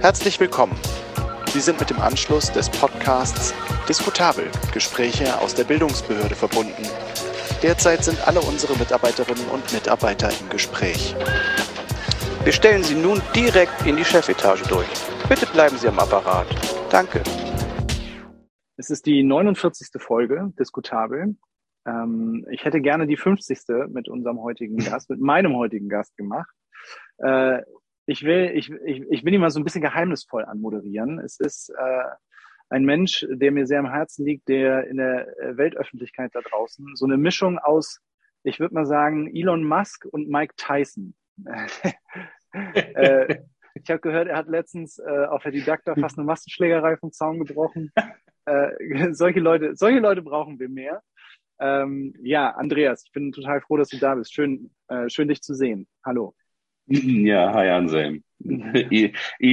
Herzlich willkommen. Sie sind mit dem Anschluss des Podcasts Diskutabel Gespräche aus der Bildungsbehörde verbunden. Derzeit sind alle unsere Mitarbeiterinnen und Mitarbeiter im Gespräch. Wir stellen Sie nun direkt in die Chefetage durch. Bitte bleiben Sie am Apparat. Danke. Es ist die 49. Folge Diskutabel. Ähm, ich hätte gerne die 50. mit unserem heutigen Gast, mit meinem heutigen Gast gemacht. Ich will, ich, ich, ich will ihn mal so ein bisschen geheimnisvoll anmoderieren. Es ist äh, ein Mensch, der mir sehr am Herzen liegt, der in der Weltöffentlichkeit da draußen so eine Mischung aus, ich würde mal sagen, Elon Musk und Mike Tyson. äh, ich habe gehört, er hat letztens äh, auf der Didakta fast eine Massenschlägerei vom Zaun gebrochen. Äh, solche Leute, solche Leute brauchen wir mehr. Ähm, ja, Andreas, ich bin total froh, dass du da bist. Schön, äh, schön dich zu sehen. Hallo. Ja, hi Anselm.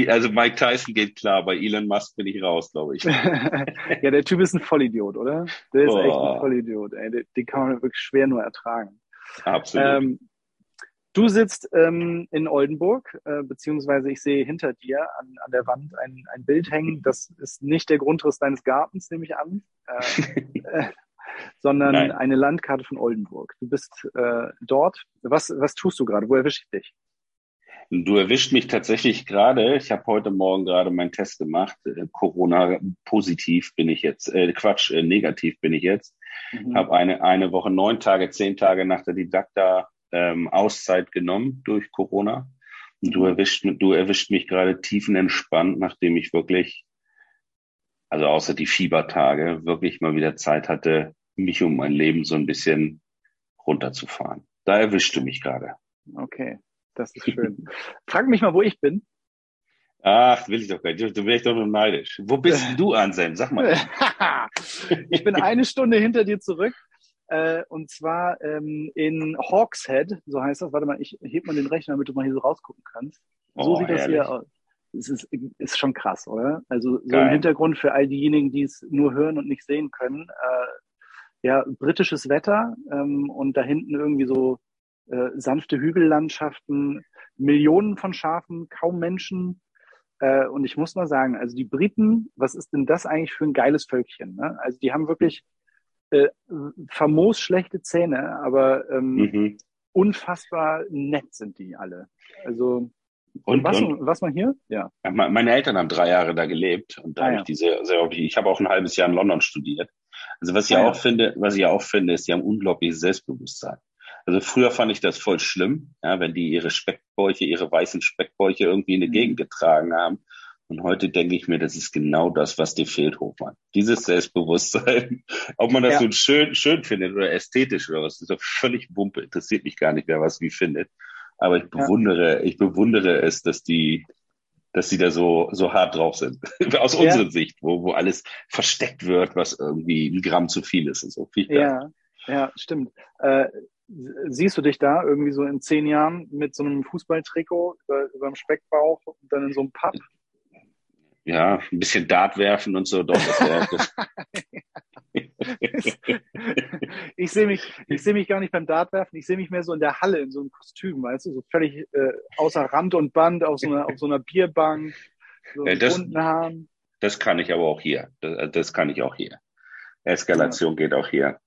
also Mike Tyson geht klar, bei Elon Musk bin ich raus, glaube ich. ja, der Typ ist ein Vollidiot, oder? Der ist Boah. echt ein Vollidiot. Ey. Den, den kann man wirklich schwer nur ertragen. Absolut. Ähm, du sitzt ähm, in Oldenburg, äh, beziehungsweise ich sehe hinter dir an, an der Wand ein, ein Bild hängen. Das ist nicht der Grundriss deines Gartens, nehme ich an. Äh, sondern Nein. eine Landkarte von Oldenburg. Du bist äh, dort. Was, was tust du gerade? Wo erwische ich dich? Du erwischt mich tatsächlich gerade. Ich habe heute Morgen gerade meinen Test gemacht. Äh, Corona positiv bin ich jetzt. Äh, Quatsch, äh, negativ bin ich jetzt. Mhm. Habe eine eine Woche, neun Tage, zehn Tage nach der Didakta ähm, Auszeit genommen durch Corona. Und du mhm. erwischt, du erwischt mich gerade tiefenentspannt, nachdem ich wirklich, also außer die Fiebertage, wirklich mal wieder Zeit hatte, mich um mein Leben so ein bisschen runterzufahren. Da erwischte mich gerade. Okay. Das ist schön. Frag mich mal, wo ich bin. Ach, will ich doch gar nicht. Du wärst doch nur neidisch. Wo bist du, Anselm? Sag mal. ich bin eine Stunde hinter dir zurück. Äh, und zwar ähm, in Hawkshead, so heißt das. Warte mal, ich heb mal den Rechner, damit du mal hier so rausgucken kannst. So oh, sieht das hier aus. Es ist, ist schon krass, oder? Also so Geil. im Hintergrund für all diejenigen, die es nur hören und nicht sehen können. Äh, ja, britisches Wetter ähm, und da hinten irgendwie so äh, sanfte Hügellandschaften, Millionen von Schafen, kaum Menschen. Äh, und ich muss mal sagen, also die Briten, was ist denn das eigentlich für ein geiles Völkchen? Ne? Also die haben wirklich äh, famos schlechte Zähne, aber ähm, mhm. unfassbar nett sind die alle. Also und, was, und, was man hier? Ja. Meine Eltern haben drei Jahre da gelebt und da ah, habe ja. ich diese sehr, ich habe auch ein halbes Jahr in London studiert. Also was ich ah, auch ja. finde, was ich auch finde, ist, die haben unglaubliches Selbstbewusstsein. Also früher fand ich das voll schlimm, ja, wenn die ihre Speckbäuche, ihre weißen Speckbäuche irgendwie in die mhm. Gegend getragen haben. Und heute denke ich mir, das ist genau das, was dir fehlt, Hofmann. Dieses Selbstbewusstsein. Ob man das ja. so schön, schön findet oder ästhetisch oder was, ist doch völlig Wumpe. Interessiert mich gar nicht, wer was wie findet. Aber ich bewundere, ja. ich bewundere es, dass die, dass sie da so, so hart drauf sind. Aus ja. unserer Sicht, wo, wo alles versteckt wird, was irgendwie ein Gramm zu viel ist und so. Ja, ja, stimmt. Äh, siehst du dich da irgendwie so in zehn Jahren mit so einem Fußballtrikot über, über dem Speckbauch und dann in so einem Pub? Ja, ein bisschen Dart werfen und so. Doch, das ich sehe mich, ich sehe mich gar nicht beim Dart werfen. Ich sehe mich mehr so in der Halle in so einem Kostüm, weißt du, so völlig äh, außer Rand und Band auf so einer, auf so einer Bierbank, so ja, das, Haaren. Das kann ich aber auch hier. Das, das kann ich auch hier. Eskalation ja. geht auch hier.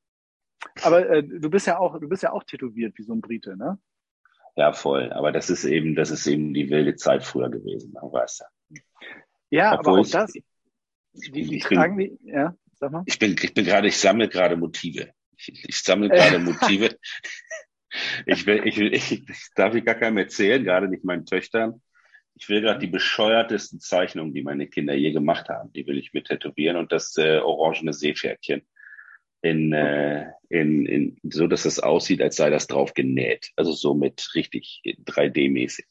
Aber äh, du bist ja auch, du bist ja auch tätowiert wie so ein Brite, ne? Ja, voll. Aber das ist eben, das ist eben die wilde Zeit früher gewesen, weißt du. Ja, Obwohl aber auch ich, das. Die, die Fragen, die, ja, sag mal. Ich bin, ich bin gerade, ich sammle gerade Motive. Ich, ich sammle gerade Motive. ich will, ich will, ich, ich darf ich gar keinem erzählen, gerade nicht meinen Töchtern. Ich will gerade die bescheuertesten Zeichnungen, die meine Kinder je gemacht haben, die will ich mit tätowieren und das äh, orangene Seepferdchen in, äh, in, in, so dass es aussieht, als sei das drauf genäht. Also so mit richtig 3D-mäßig.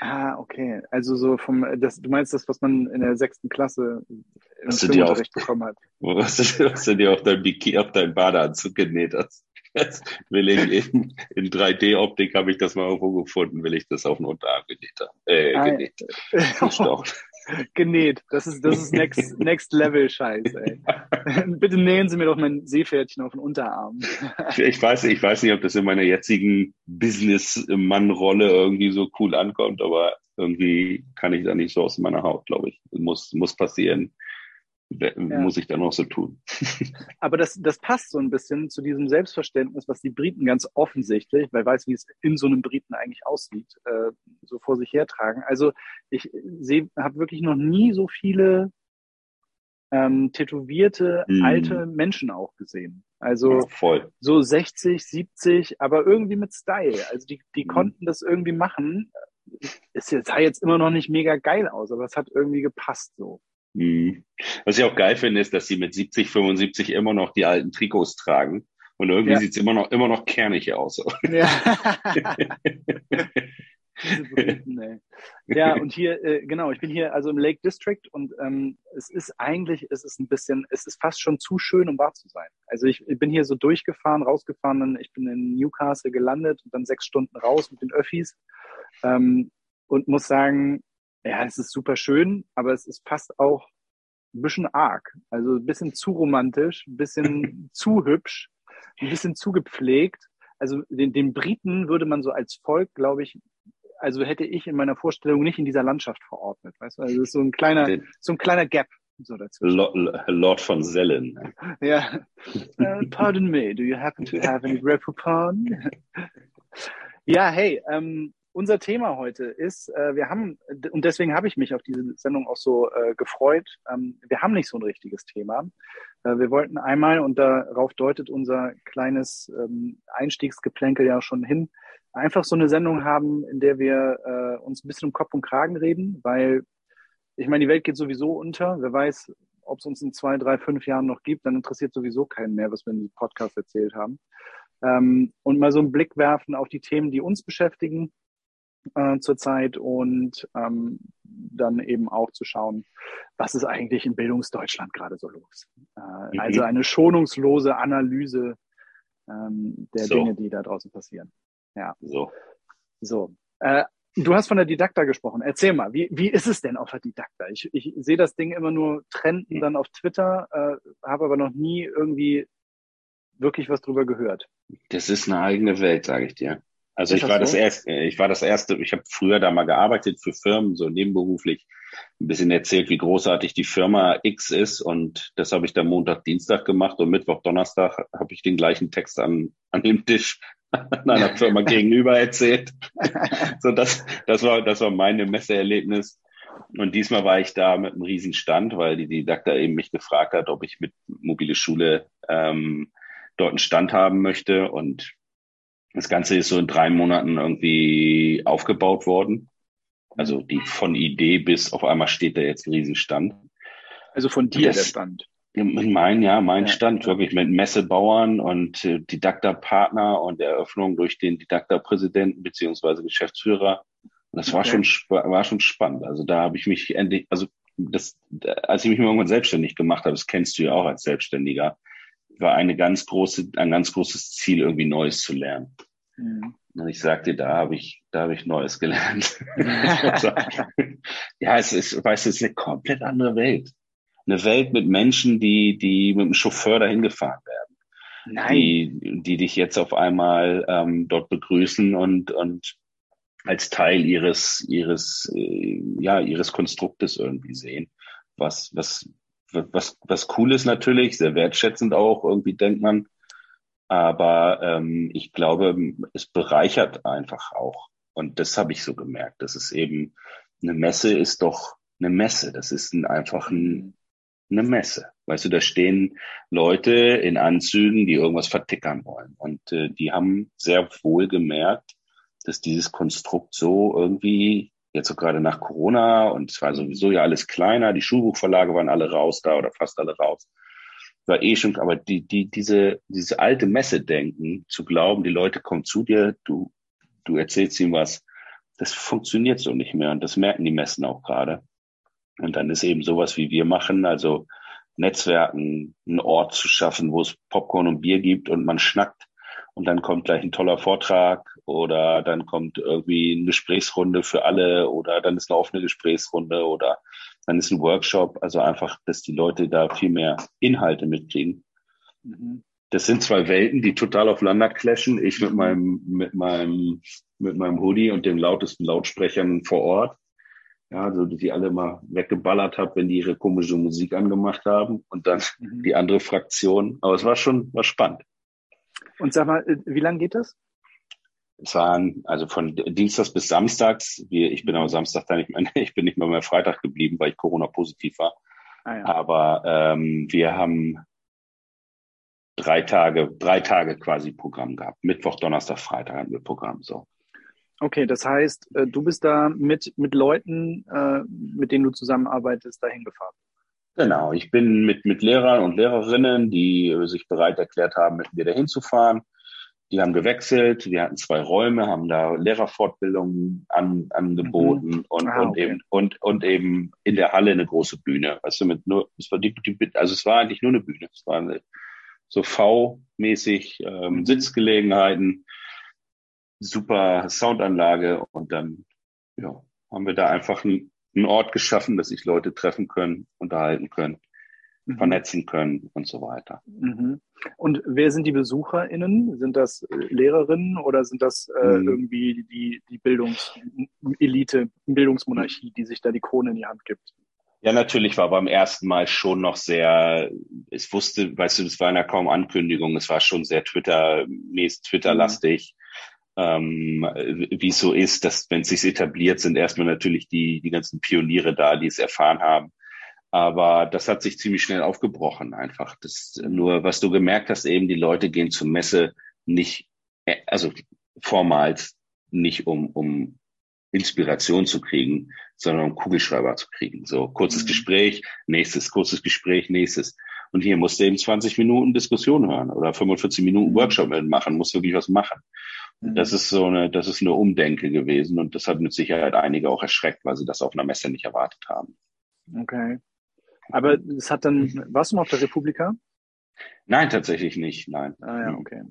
Ah, okay. Also so vom, das, du meinst das, was man in der sechsten Klasse im Unterricht bekommen hat. Was du, was du dir auf dein Bikini, auf dein Badeanzug genäht hast. Jetzt will ich in, in 3D-Optik habe ich das mal irgendwo gefunden, will ich das auf den Unterarm genäht haben. Äh, genäht. genäht. Das ist, das ist next, next Level Scheiß, ey. Bitte nähen Sie mir doch mein Seepferdchen auf den Unterarm. ich weiß, ich weiß nicht, ob das in meiner jetzigen Business-Mann-Rolle irgendwie so cool ankommt, aber irgendwie kann ich da nicht so aus meiner Haut, glaube ich. Muss, muss passieren ja. muss ich dann noch so tun. Aber das, das passt so ein bisschen zu diesem Selbstverständnis, was die Briten ganz offensichtlich, weil weiß, wie es in so einem Briten eigentlich aussieht, äh, so vor sich hertragen. Also ich sehe, habe wirklich noch nie so viele ähm, tätowierte mm. alte Menschen auch gesehen. Also ja, voll. so 60, 70, aber irgendwie mit Style. Also die, die mm. konnten das irgendwie machen. Es sah jetzt immer noch nicht mega geil aus, aber es hat irgendwie gepasst so. Mhm. Was ich auch geil finde, ist, dass sie mit 70, 75 immer noch die alten Trikots tragen. Und irgendwie ja. sieht's immer noch, immer noch kernig aus. Ja. Briten, ja, und hier, äh, genau, ich bin hier also im Lake District und ähm, es ist eigentlich, es ist ein bisschen, es ist fast schon zu schön, um wahr zu sein. Also ich, ich bin hier so durchgefahren, rausgefahren, dann, ich bin in Newcastle gelandet und dann sechs Stunden raus mit den Öffis ähm, und muss sagen, ja, es ist super schön, aber es ist fast auch ein bisschen arg. Also ein bisschen zu romantisch, ein bisschen zu hübsch, ein bisschen zu gepflegt. Also den, den Briten würde man so als Volk, glaube ich, also hätte ich in meiner Vorstellung nicht in dieser Landschaft verordnet. Weißt du, also es ist so ein kleiner, so ein kleiner Gap. So Lord, Lord von Sellen. Ja. Uh, pardon me, do you happen to have any grape Ja, hey, ähm, unser Thema heute ist, äh, wir haben, und deswegen habe ich mich auf diese Sendung auch so äh, gefreut, ähm, wir haben nicht so ein richtiges Thema. Äh, wir wollten einmal, und darauf deutet unser kleines ähm, Einstiegsgeplänkel ja schon hin, einfach so eine Sendung haben, in der wir äh, uns ein bisschen um Kopf und Kragen reden, weil ich meine, die Welt geht sowieso unter. Wer weiß, ob es uns in zwei, drei, fünf Jahren noch gibt, dann interessiert sowieso keinen mehr, was wir in diesem Podcast erzählt haben. Ähm, und mal so einen Blick werfen auf die Themen, die uns beschäftigen äh, zurzeit und ähm, dann eben auch zu schauen, was ist eigentlich in Bildungsdeutschland gerade so los. Äh, mhm. Also eine schonungslose Analyse ähm, der so. Dinge, die da draußen passieren. Ja. So. So. Äh, du hast von der Didakta gesprochen. Erzähl mal, wie, wie ist es denn auf der Didakta? Ich, ich sehe das Ding immer nur trenden dann auf Twitter, äh, habe aber noch nie irgendwie wirklich was drüber gehört. Das ist eine eigene Welt, sage ich dir. Also ich war so? das erste, ich war das erste, ich habe früher da mal gearbeitet für Firmen, so nebenberuflich, ein bisschen erzählt, wie großartig die Firma X ist und das habe ich dann Montag, Dienstag gemacht und Mittwoch, Donnerstag habe ich den gleichen Text an, an dem Tisch an einer Firma gegenüber erzählt. so das, das war, das war meine Messeerlebnis. Und diesmal war ich da mit einem riesen Stand, weil die Didakta eben mich gefragt hat, ob ich mit mobile Schule ähm, dort einen Stand haben möchte und das Ganze ist so in drei Monaten irgendwie aufgebaut worden. Also die von Idee bis auf einmal steht da jetzt ein Riesenstand. Also von dir das, der Stand. Mein, ja, mein ja, Stand, wirklich mit Messebauern und äh, Didakta-Partner und Eröffnung durch den Didakta-Präsidenten beziehungsweise Geschäftsführer. Und das war schon war schon spannend. Also da habe ich mich endlich, also das, als ich mich irgendwann selbstständig gemacht habe, das kennst du ja auch als Selbstständiger, war eine ganz große, ein ganz großes Ziel, irgendwie Neues zu lernen. Mhm. Und ich sagte, da habe ich, da habe ich Neues gelernt. ja, es ist, weißt du, es ist eine komplett andere Welt. Eine Welt mit Menschen, die, die mit dem Chauffeur dahin gefahren werden. Nein. Die, die dich jetzt auf einmal ähm, dort begrüßen und, und als Teil ihres, ihres, äh, ja, ihres Konstruktes irgendwie sehen. Was, was, was, was cool ist natürlich, sehr wertschätzend auch, irgendwie denkt man. Aber ähm, ich glaube, es bereichert einfach auch. Und das habe ich so gemerkt. Das ist eben, eine Messe ist doch eine Messe. Das ist ein, einfach ein, eine Messe. Weißt du, da stehen Leute in Anzügen, die irgendwas vertickern wollen. Und äh, die haben sehr wohl gemerkt, dass dieses Konstrukt so irgendwie jetzt so gerade nach Corona und es war sowieso ja alles kleiner, die Schulbuchverlage waren alle raus da oder fast alle raus. War eh schon, aber die, die, diese, diese alte Messe-Denken, zu glauben, die Leute kommen zu dir, du, du erzählst ihm was, das funktioniert so nicht mehr und das merken die Messen auch gerade. Und dann ist eben sowas, wie wir machen, also Netzwerken, einen Ort zu schaffen, wo es Popcorn und Bier gibt und man schnackt und dann kommt gleich ein toller Vortrag oder dann kommt irgendwie eine Gesprächsrunde für alle oder dann ist eine offene Gesprächsrunde oder dann ist ein Workshop, also einfach, dass die Leute da viel mehr Inhalte mitkriegen. Mhm. Das sind zwei Welten, die total aufeinander clashen. Ich mit meinem, mit meinem, mit meinem Hoodie und den lautesten Lautsprechern vor Ort. Ja, also die alle mal weggeballert habe, wenn die ihre komische Musik angemacht haben und dann mhm. die andere Fraktion. Aber es war schon, war spannend. Und sag mal, äh, wie lange geht das? Es waren also von Dienstags bis Samstags. Wir, ich bin am Samstag da nicht mehr, ich bin nicht mehr mehr Freitag geblieben, weil ich Corona-positiv war. Ah, ja. Aber ähm, wir haben drei Tage, drei Tage quasi Programm gehabt. Mittwoch, Donnerstag, Freitag hatten wir Programm so. Okay, das heißt, äh, du bist da mit, mit Leuten, äh, mit denen du zusammenarbeitest, dahin gefahren. Genau, ich bin mit, mit Lehrern und Lehrerinnen, die sich bereit erklärt haben, mit mir dahin zu fahren. Die haben gewechselt, wir hatten zwei Räume, haben da Lehrerfortbildungen an, angeboten mhm. und, ah, und okay. eben und, und eben in der Halle eine große Bühne. Weißt du, mit nur, es war die, die, also es war eigentlich nur eine Bühne. Es war eine, so V-mäßig ähm, mhm. Sitzgelegenheiten, super Soundanlage und dann ja, haben wir da einfach einen, einen Ort geschaffen, dass sich Leute treffen können, unterhalten können, mhm. vernetzen können und so weiter. Mhm. Und wer sind die BesucherInnen? Sind das äh, Lehrerinnen oder sind das äh, mhm. irgendwie die, die Bildungselite, Bildungsmonarchie, die sich da die Krone in die Hand gibt? Ja, natürlich war beim ersten Mal schon noch sehr, es wusste, weißt du, das war ja kaum Ankündigung, es war schon sehr Twitter, mäßig Twitter-lastig. Ähm, wie es so ist, dass wenn es sich etabliert, sind erstmal natürlich die, die ganzen Pioniere da, die es erfahren haben. Aber das hat sich ziemlich schnell aufgebrochen einfach. Das, nur was du gemerkt hast, eben die Leute gehen zur Messe nicht, also vormals nicht um, um Inspiration zu kriegen, sondern um Kugelschreiber zu kriegen. So kurzes mhm. Gespräch, nächstes, kurzes Gespräch, nächstes. Und hier musst du eben 20 Minuten Diskussion hören oder 45 Minuten mhm. Workshop machen, musst wirklich was machen. Mhm. Das ist so eine, das ist eine Umdenke gewesen und das hat mit Sicherheit einige auch erschreckt, weil sie das auf einer Messe nicht erwartet haben. Okay. Aber es hat dann, warst du mal auf der Republika? Nein, tatsächlich nicht, nein. Ah ja, okay.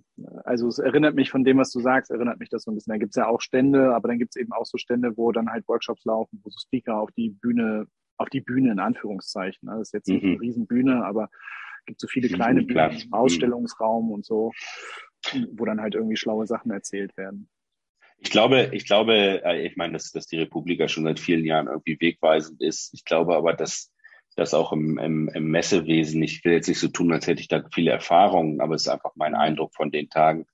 Also es erinnert mich von dem, was du sagst, erinnert mich das so ein bisschen. Da gibt's ja auch Stände, aber dann gibt's eben auch so Stände, wo dann halt Workshops laufen, wo so Speaker auf die Bühne, auf die Bühne in Anführungszeichen. Das ist jetzt nicht mhm. eine Riesenbühne, aber gibt so viele kleine mhm, Bühnen, mhm. Ausstellungsraum und so, wo dann halt irgendwie schlaue Sachen erzählt werden. Ich glaube, ich glaube, äh, ich meine, dass, dass die Republika schon seit vielen Jahren irgendwie wegweisend ist. Ich glaube aber, dass das auch im, im, im Messewesen. Ich will jetzt nicht so tun, als hätte ich da viele Erfahrungen, aber es ist einfach mein Eindruck von den Tagen.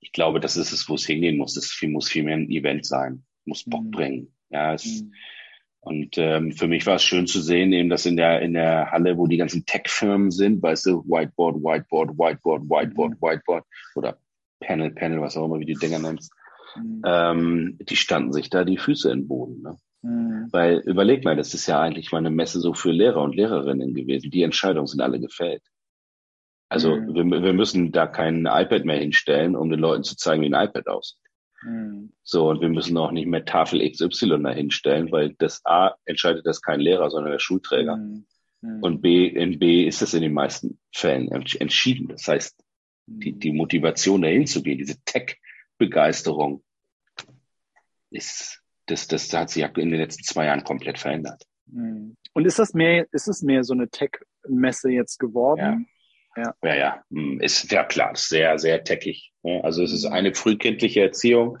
Ich glaube, das ist es, wo es hingehen muss. Es muss viel mehr ein Event sein, muss Bock mhm. bringen. Ja, es, mhm. und ähm, für mich war es schön zu sehen, eben, dass in der in der Halle, wo die ganzen Tech-Firmen sind, weißt du, Whiteboard, Whiteboard, Whiteboard, Whiteboard, mhm. Whiteboard oder Panel, Panel, was auch immer, wie die Dinger nennst, mhm. ähm, die standen sich da die Füße in den Boden. Ne? Mhm. Weil überleg mal, das ist ja eigentlich mal eine Messe so für Lehrer und Lehrerinnen gewesen. Die Entscheidungen sind alle gefällt. Also mhm. wir, wir müssen da kein iPad mehr hinstellen, um den Leuten zu zeigen, wie ein iPad aussieht. Mhm. So, und wir müssen auch nicht mehr Tafel XY da hinstellen, weil das A entscheidet das kein Lehrer, sondern der Schulträger. Mhm. mhm. Und B, in B ist es in den meisten Fällen entschieden. Das heißt, die, die Motivation dahin zu gehen, diese Tech-Begeisterung ist das, das hat sich in den letzten zwei Jahren komplett verändert. Hm. Und ist das mehr, ist es mehr so eine Tech-Messe jetzt geworden? Ja. Ja, ja, ja. Hm, ist ja klar, sehr, sehr techig. Also es ist hm. eine frühkindliche Erziehung,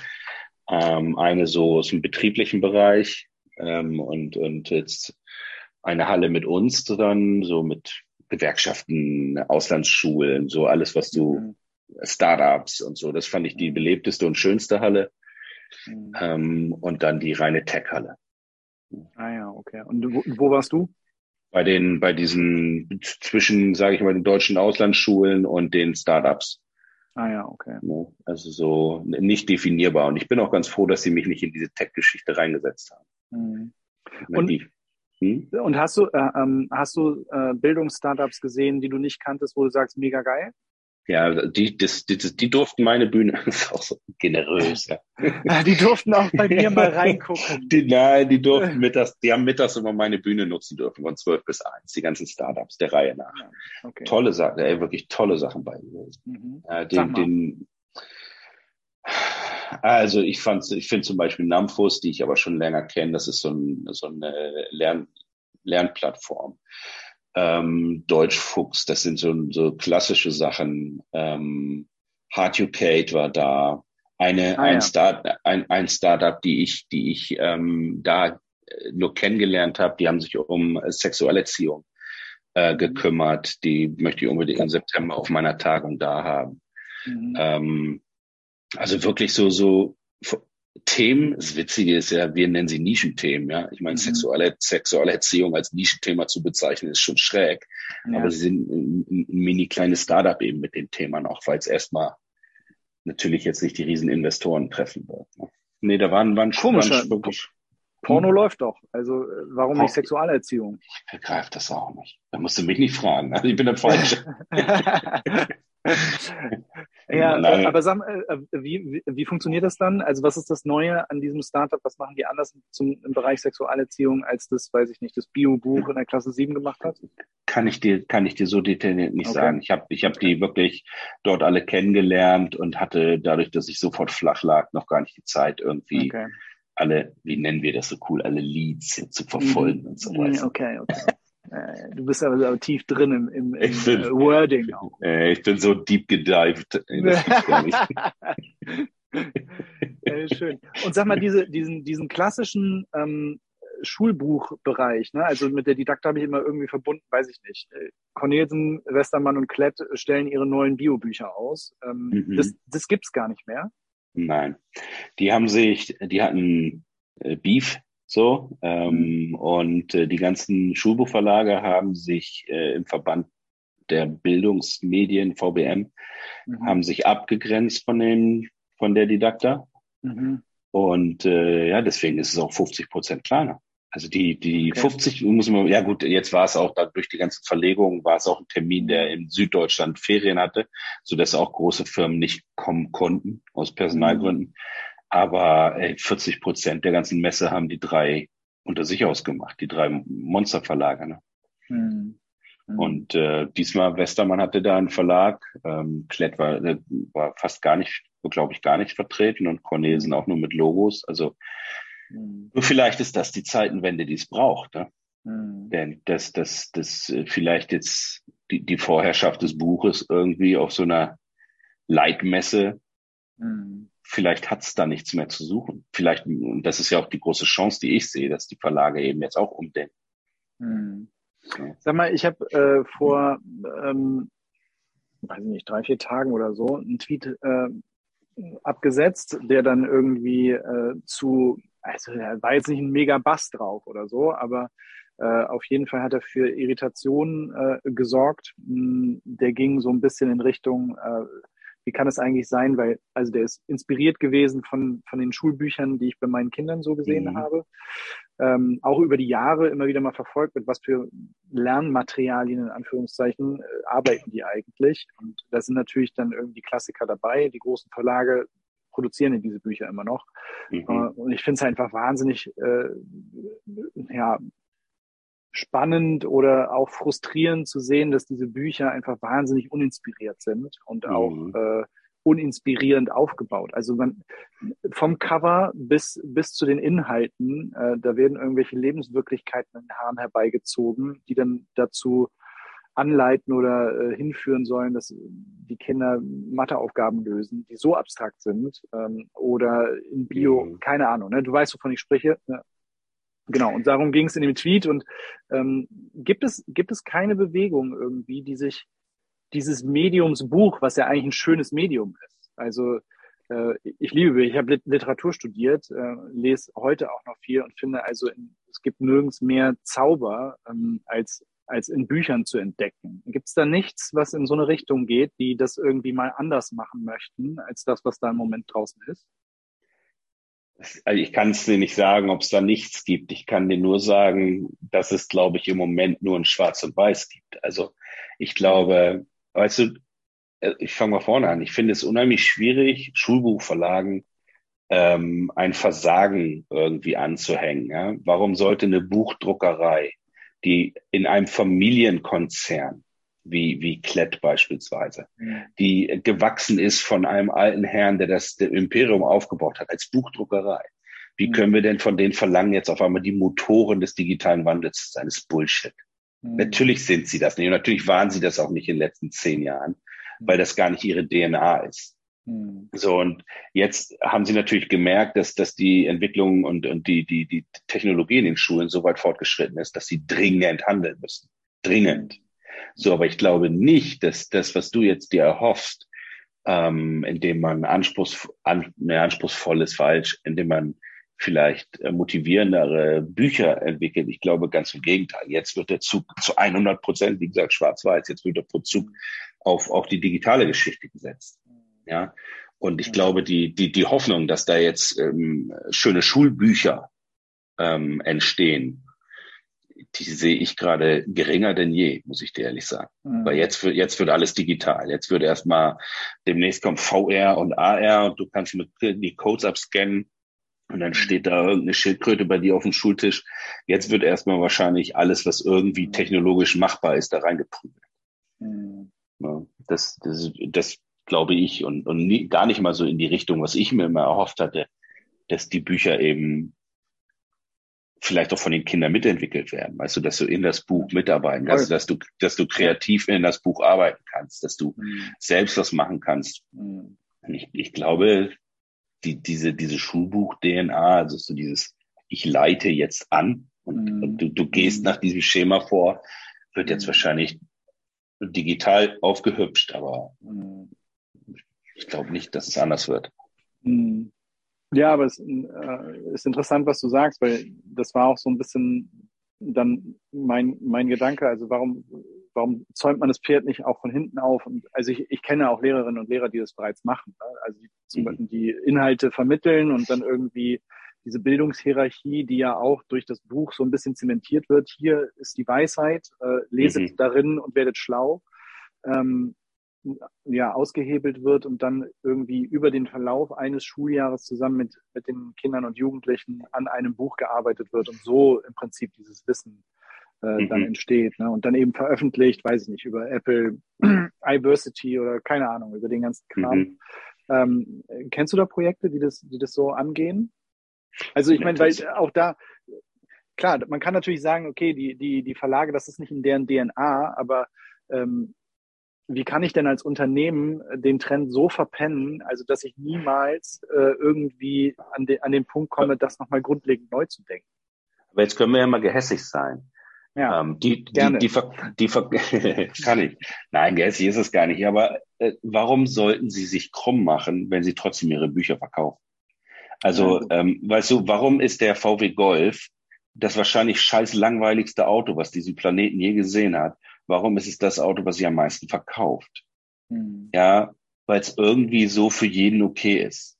ähm, eine so aus dem betrieblichen Bereich ähm, und, und jetzt eine Halle mit uns dann, so mit Gewerkschaften, Auslandsschulen, so alles, was du, mhm. Startups und so. Das fand ich die belebteste und schönste Halle. Mhm. Ähm, und dann die reine Tech-Halle. Ah ja, okay. Und wo, wo warst du? Bei den, bei diesen zwischen, sage ich mal, den deutschen Auslandsschulen und den Startups. Ah ja, okay. Also so nicht definierbar. Und ich bin auch ganz froh, dass sie mich nicht in diese Tech-Geschichte reingesetzt haben. Mhm. Und, die, hm? und, hast du, äh, ähm, hast du äh, Bildungsstartups gesehen, die du nicht kanntest, wo du sagst, mega geil? Ja, die, das, die, die durften meine Bühne, das ist auch so generös, ja. Ah, die durften auch bei mir mal reingucken. Die, nein, die durften mittags, die haben mittags immer meine Bühne nutzen dürfen, von zwölf bis eins, die ganzen Startups der Reihe nach. Ja, okay. Tolle Sachen, ey, wirklich tolle Sachen bei gewesen. Mhm. Äh, den, den, also ich fand, ich finde zum Beispiel Namfus, die ich aber schon länger kenne, das ist so, ein, so eine Lern, Lernplattformen. Ähm, Deutschfuchs, das sind so, so klassische Sachen. Ähm, Hard Educate war da. Eine, ah, ein, ja. Start, ein, ein Startup, die ich, die ich ähm, da nur kennengelernt habe, die haben sich um Sexualerziehung äh, mhm. gekümmert. Die möchte ich unbedingt im September auf meiner Tagung da haben. Mhm. Ähm, also wirklich so, so Themen. Das Witzige ist ja, wir nennen sie Nischenthemen, ja. Ich meine, mhm. sexuelle, sexuelle Erziehung als Nischenthema zu bezeichnen, ist schon schräg. Ja. Aber sie sind ein, ein mini kleines Startup eben mit dem Thema noch, weil es erstmal natürlich jetzt nicht die Rieseninvestoren treffen wird. Ne? Nee, da waren, waren, waren wirklich, Porno hm. läuft doch. Also äh, warum Porno. nicht Sexualerziehung? Ich begreife das auch nicht. Da musst du mich nicht fragen. Also ich bin der Falsche. ja, Nein. aber sag, äh, wie, wie, wie funktioniert das dann? Also was ist das Neue an diesem Startup? Was machen die anders zum, im Bereich Sexualerziehung, als das, weiß ich nicht, das Bio-Buch in der Klasse 7 gemacht hat? Kann ich dir, kann ich dir so detailliert nicht okay. sagen. Ich habe ich hab die wirklich dort alle kennengelernt und hatte dadurch, dass ich sofort flach lag, noch gar nicht die Zeit irgendwie okay alle, wie nennen wir das so cool, alle Leads zu verfolgen mhm. und so weiter. Okay, okay. Äh, du bist aber tief drin im, im, im bin, äh, Wording auch. Äh, ich bin so deep gedived. schön. Und sag mal, diese, diesen, diesen klassischen ähm, Schulbuchbereich, ne? also mit der Didaktik habe ich immer irgendwie verbunden, weiß ich nicht. Cornelsen, Westermann und Klett stellen ihre neuen Biobücher aus. Ähm, mhm. Das, das gibt's gar nicht mehr. Nein. Die haben sich, die hatten Beef so ähm, mhm. und äh, die ganzen Schulbuchverlage haben sich äh, im Verband der Bildungsmedien VBM mhm. haben sich abgegrenzt von den von der Didakta mhm. und äh, ja deswegen ist es auch 50 Prozent kleiner. Also die, die okay. 50 muss man, ja gut, jetzt war es auch durch die ganze Verlegung, war es auch ein Termin, der in Süddeutschland Ferien hatte, so dass auch große Firmen nicht kommen konnten aus Personalgründen. Mhm. Aber ey, 40 Prozent der ganzen Messe haben die drei unter sich ausgemacht, die drei Monsterverlage. Ne? Mhm. Und äh, diesmal Westermann hatte da einen Verlag, ähm, Klett war, äh, war fast gar nicht, glaube ich, gar nicht vertreten und Cornelsen auch nur mit Logos. Also Mhm. Vielleicht ist das die Zeitenwende, die es braucht. Ne? Mhm. Denn dass das, das äh, vielleicht jetzt die, die Vorherrschaft des Buches irgendwie auf so einer Leitmesse, mhm. Vielleicht hat es da nichts mehr zu suchen. Vielleicht, und das ist ja auch die große Chance, die ich sehe, dass die Verlage eben jetzt auch umdenken. Mhm. Ja. Sag mal, ich habe äh, vor, ähm, weiß ich nicht, drei, vier Tagen oder so einen Tweet äh, abgesetzt, der dann irgendwie äh, zu also er war jetzt nicht ein mega Bass drauf oder so, aber äh, auf jeden Fall hat er für Irritationen äh, gesorgt. Hm, der ging so ein bisschen in Richtung, äh, wie kann es eigentlich sein, weil, also der ist inspiriert gewesen von, von den Schulbüchern, die ich bei meinen Kindern so gesehen mhm. habe. Ähm, auch über die Jahre immer wieder mal verfolgt, mit was für Lernmaterialien in Anführungszeichen äh, arbeiten die eigentlich. Und da sind natürlich dann irgendwie Klassiker dabei. Die großen Verlage produzieren diese Bücher immer noch. Mhm. Äh, und ich finde es einfach wahnsinnig äh, ja, spannend oder auch frustrierend zu sehen, dass diese Bücher einfach wahnsinnig uninspiriert sind und auch mhm. äh, uninspirierend aufgebaut. Also man vom Cover bis bis zu den Inhalten, äh, da werden irgendwelche Lebenswirklichkeiten in den Haaren herbeigezogen, die dann dazu anleiten oder äh, hinführen sollen, dass die Kinder Matheaufgaben lösen, die so abstrakt sind ähm, oder in Bio, mhm. keine Ahnung, ne? du weißt, wovon ich spreche. Ja. Genau, und darum ging es in dem Tweet. Und ähm, gibt, es, gibt es keine Bewegung irgendwie, die sich dieses Mediumsbuch, was ja eigentlich ein schönes Medium ist, also äh, ich liebe, ich habe Literatur studiert, äh, lese heute auch noch viel und finde also, in, es gibt nirgends mehr Zauber ähm, als als in Büchern zu entdecken. Gibt es da nichts, was in so eine Richtung geht, die das irgendwie mal anders machen möchten, als das, was da im Moment draußen ist? Also ich kann es dir nicht sagen, ob es da nichts gibt. Ich kann dir nur sagen, dass es, glaube ich, im Moment nur ein Schwarz und Weiß gibt. Also ich glaube, weißt du, äh, ich fange mal vorne an. Ich finde es unheimlich schwierig, Schulbuchverlagen ähm, ein Versagen irgendwie anzuhängen. Ja? Warum sollte eine Buchdruckerei die in einem Familienkonzern wie, wie Klett beispielsweise, mhm. die gewachsen ist von einem alten Herrn, der das Imperium aufgebaut hat, als Buchdruckerei. Wie mhm. können wir denn von denen verlangen, jetzt auf einmal die Motoren des digitalen Wandels zu sein? Das ist Bullshit. Mhm. Natürlich sind sie das nicht. Und natürlich waren sie das auch nicht in den letzten zehn Jahren, weil das gar nicht ihre DNA ist. Mhm. So, und jetzt haben sie natürlich gemerkt, dass, dass die Entwicklung und, und die, die, die Technologie in den Schulen so weit fortgeschritten ist, dass sie dringend handeln müssen. Dringend. So, aber ich glaube nicht, dass das, was du jetzt dir erhoffst, ähm, indem man anspruchs, an, ne, anspruchsvoll ist falsch, indem man vielleicht äh, motivierendere Bücher entwickelt. Ich glaube ganz im Gegenteil. Jetzt wird der Zug zu 100 Prozent, wie gesagt, schwarz-weiß, jetzt wird der Zug auf, auf die digitale Geschichte gesetzt. Ja. Und ich glaube, die, die, die Hoffnung, dass da jetzt ähm, schöne Schulbücher ähm, entstehen, die sehe ich gerade geringer denn je, muss ich dir ehrlich sagen. Mhm. Weil jetzt wird, jetzt wird alles digital. Jetzt wird erstmal, demnächst kommt VR und AR und du kannst mit die Codes abscannen und dann steht da irgendeine Schildkröte bei dir auf dem Schultisch. Jetzt wird erstmal wahrscheinlich alles, was irgendwie mhm. technologisch machbar ist, da reingeprügelt. Mhm. Ja, das, das, das glaube ich, und, und nie, gar nicht mal so in die Richtung, was ich mir immer erhofft hatte, dass die Bücher eben vielleicht auch von den Kindern mitentwickelt werden. Weißt du, dass du in das Buch mitarbeiten kannst, dass du, dass du kreativ in das Buch arbeiten kannst, dass du mhm. selbst was machen kannst. Mhm. Ich, ich glaube, die, diese, diese Schulbuch-DNA, also so dieses, ich leite jetzt an und, mhm. und du, du gehst mhm. nach diesem Schema vor, wird jetzt mhm. wahrscheinlich digital aufgehübscht, aber mhm. ich glaube nicht, dass es anders wird. Ja, aber es äh, ist interessant, was du sagst, weil das war auch so ein bisschen dann mein, mein Gedanke. Also warum, warum zäumt man das Pferd nicht auch von hinten auf? Und also ich, ich kenne auch Lehrerinnen und Lehrer, die das bereits machen. Ne? Also die, zum Beispiel die Inhalte vermitteln und dann irgendwie diese Bildungshierarchie, die ja auch durch das Buch so ein bisschen zementiert wird. Hier ist die Weisheit, äh, leset mhm. darin und werdet schlau. Ähm, ja, ausgehebelt wird und dann irgendwie über den Verlauf eines Schuljahres zusammen mit, mit den Kindern und Jugendlichen an einem Buch gearbeitet wird und so im Prinzip dieses Wissen äh, mhm. dann entsteht. Ne? Und dann eben veröffentlicht, weiß ich nicht, über Apple, iVersity oder keine Ahnung, über den ganzen Kram. Mhm. Ähm, kennst du da Projekte, die das, die das so angehen? Also ich meine, weil auch da, klar, man kann natürlich sagen, okay, die, die, die Verlage, das ist nicht in deren DNA, aber ähm, wie kann ich denn als Unternehmen äh, den Trend so verpennen, also dass ich niemals äh, irgendwie an, de, an den Punkt komme, das nochmal grundlegend neu zu denken? Aber jetzt können wir ja mal gehässig sein. Ja, ähm, die, gerne. Die, die, die, kann ich. Nein, gehässig ist es gar nicht. Aber äh, warum sollten sie sich krumm machen, wenn sie trotzdem ihre Bücher verkaufen? Also, ähm, weißt du, warum ist der VW Golf das wahrscheinlich scheiß langweiligste Auto, was diesen Planeten je gesehen hat? Warum ist es das Auto, was sich am meisten verkauft? Mhm. Ja, weil es irgendwie so für jeden okay ist.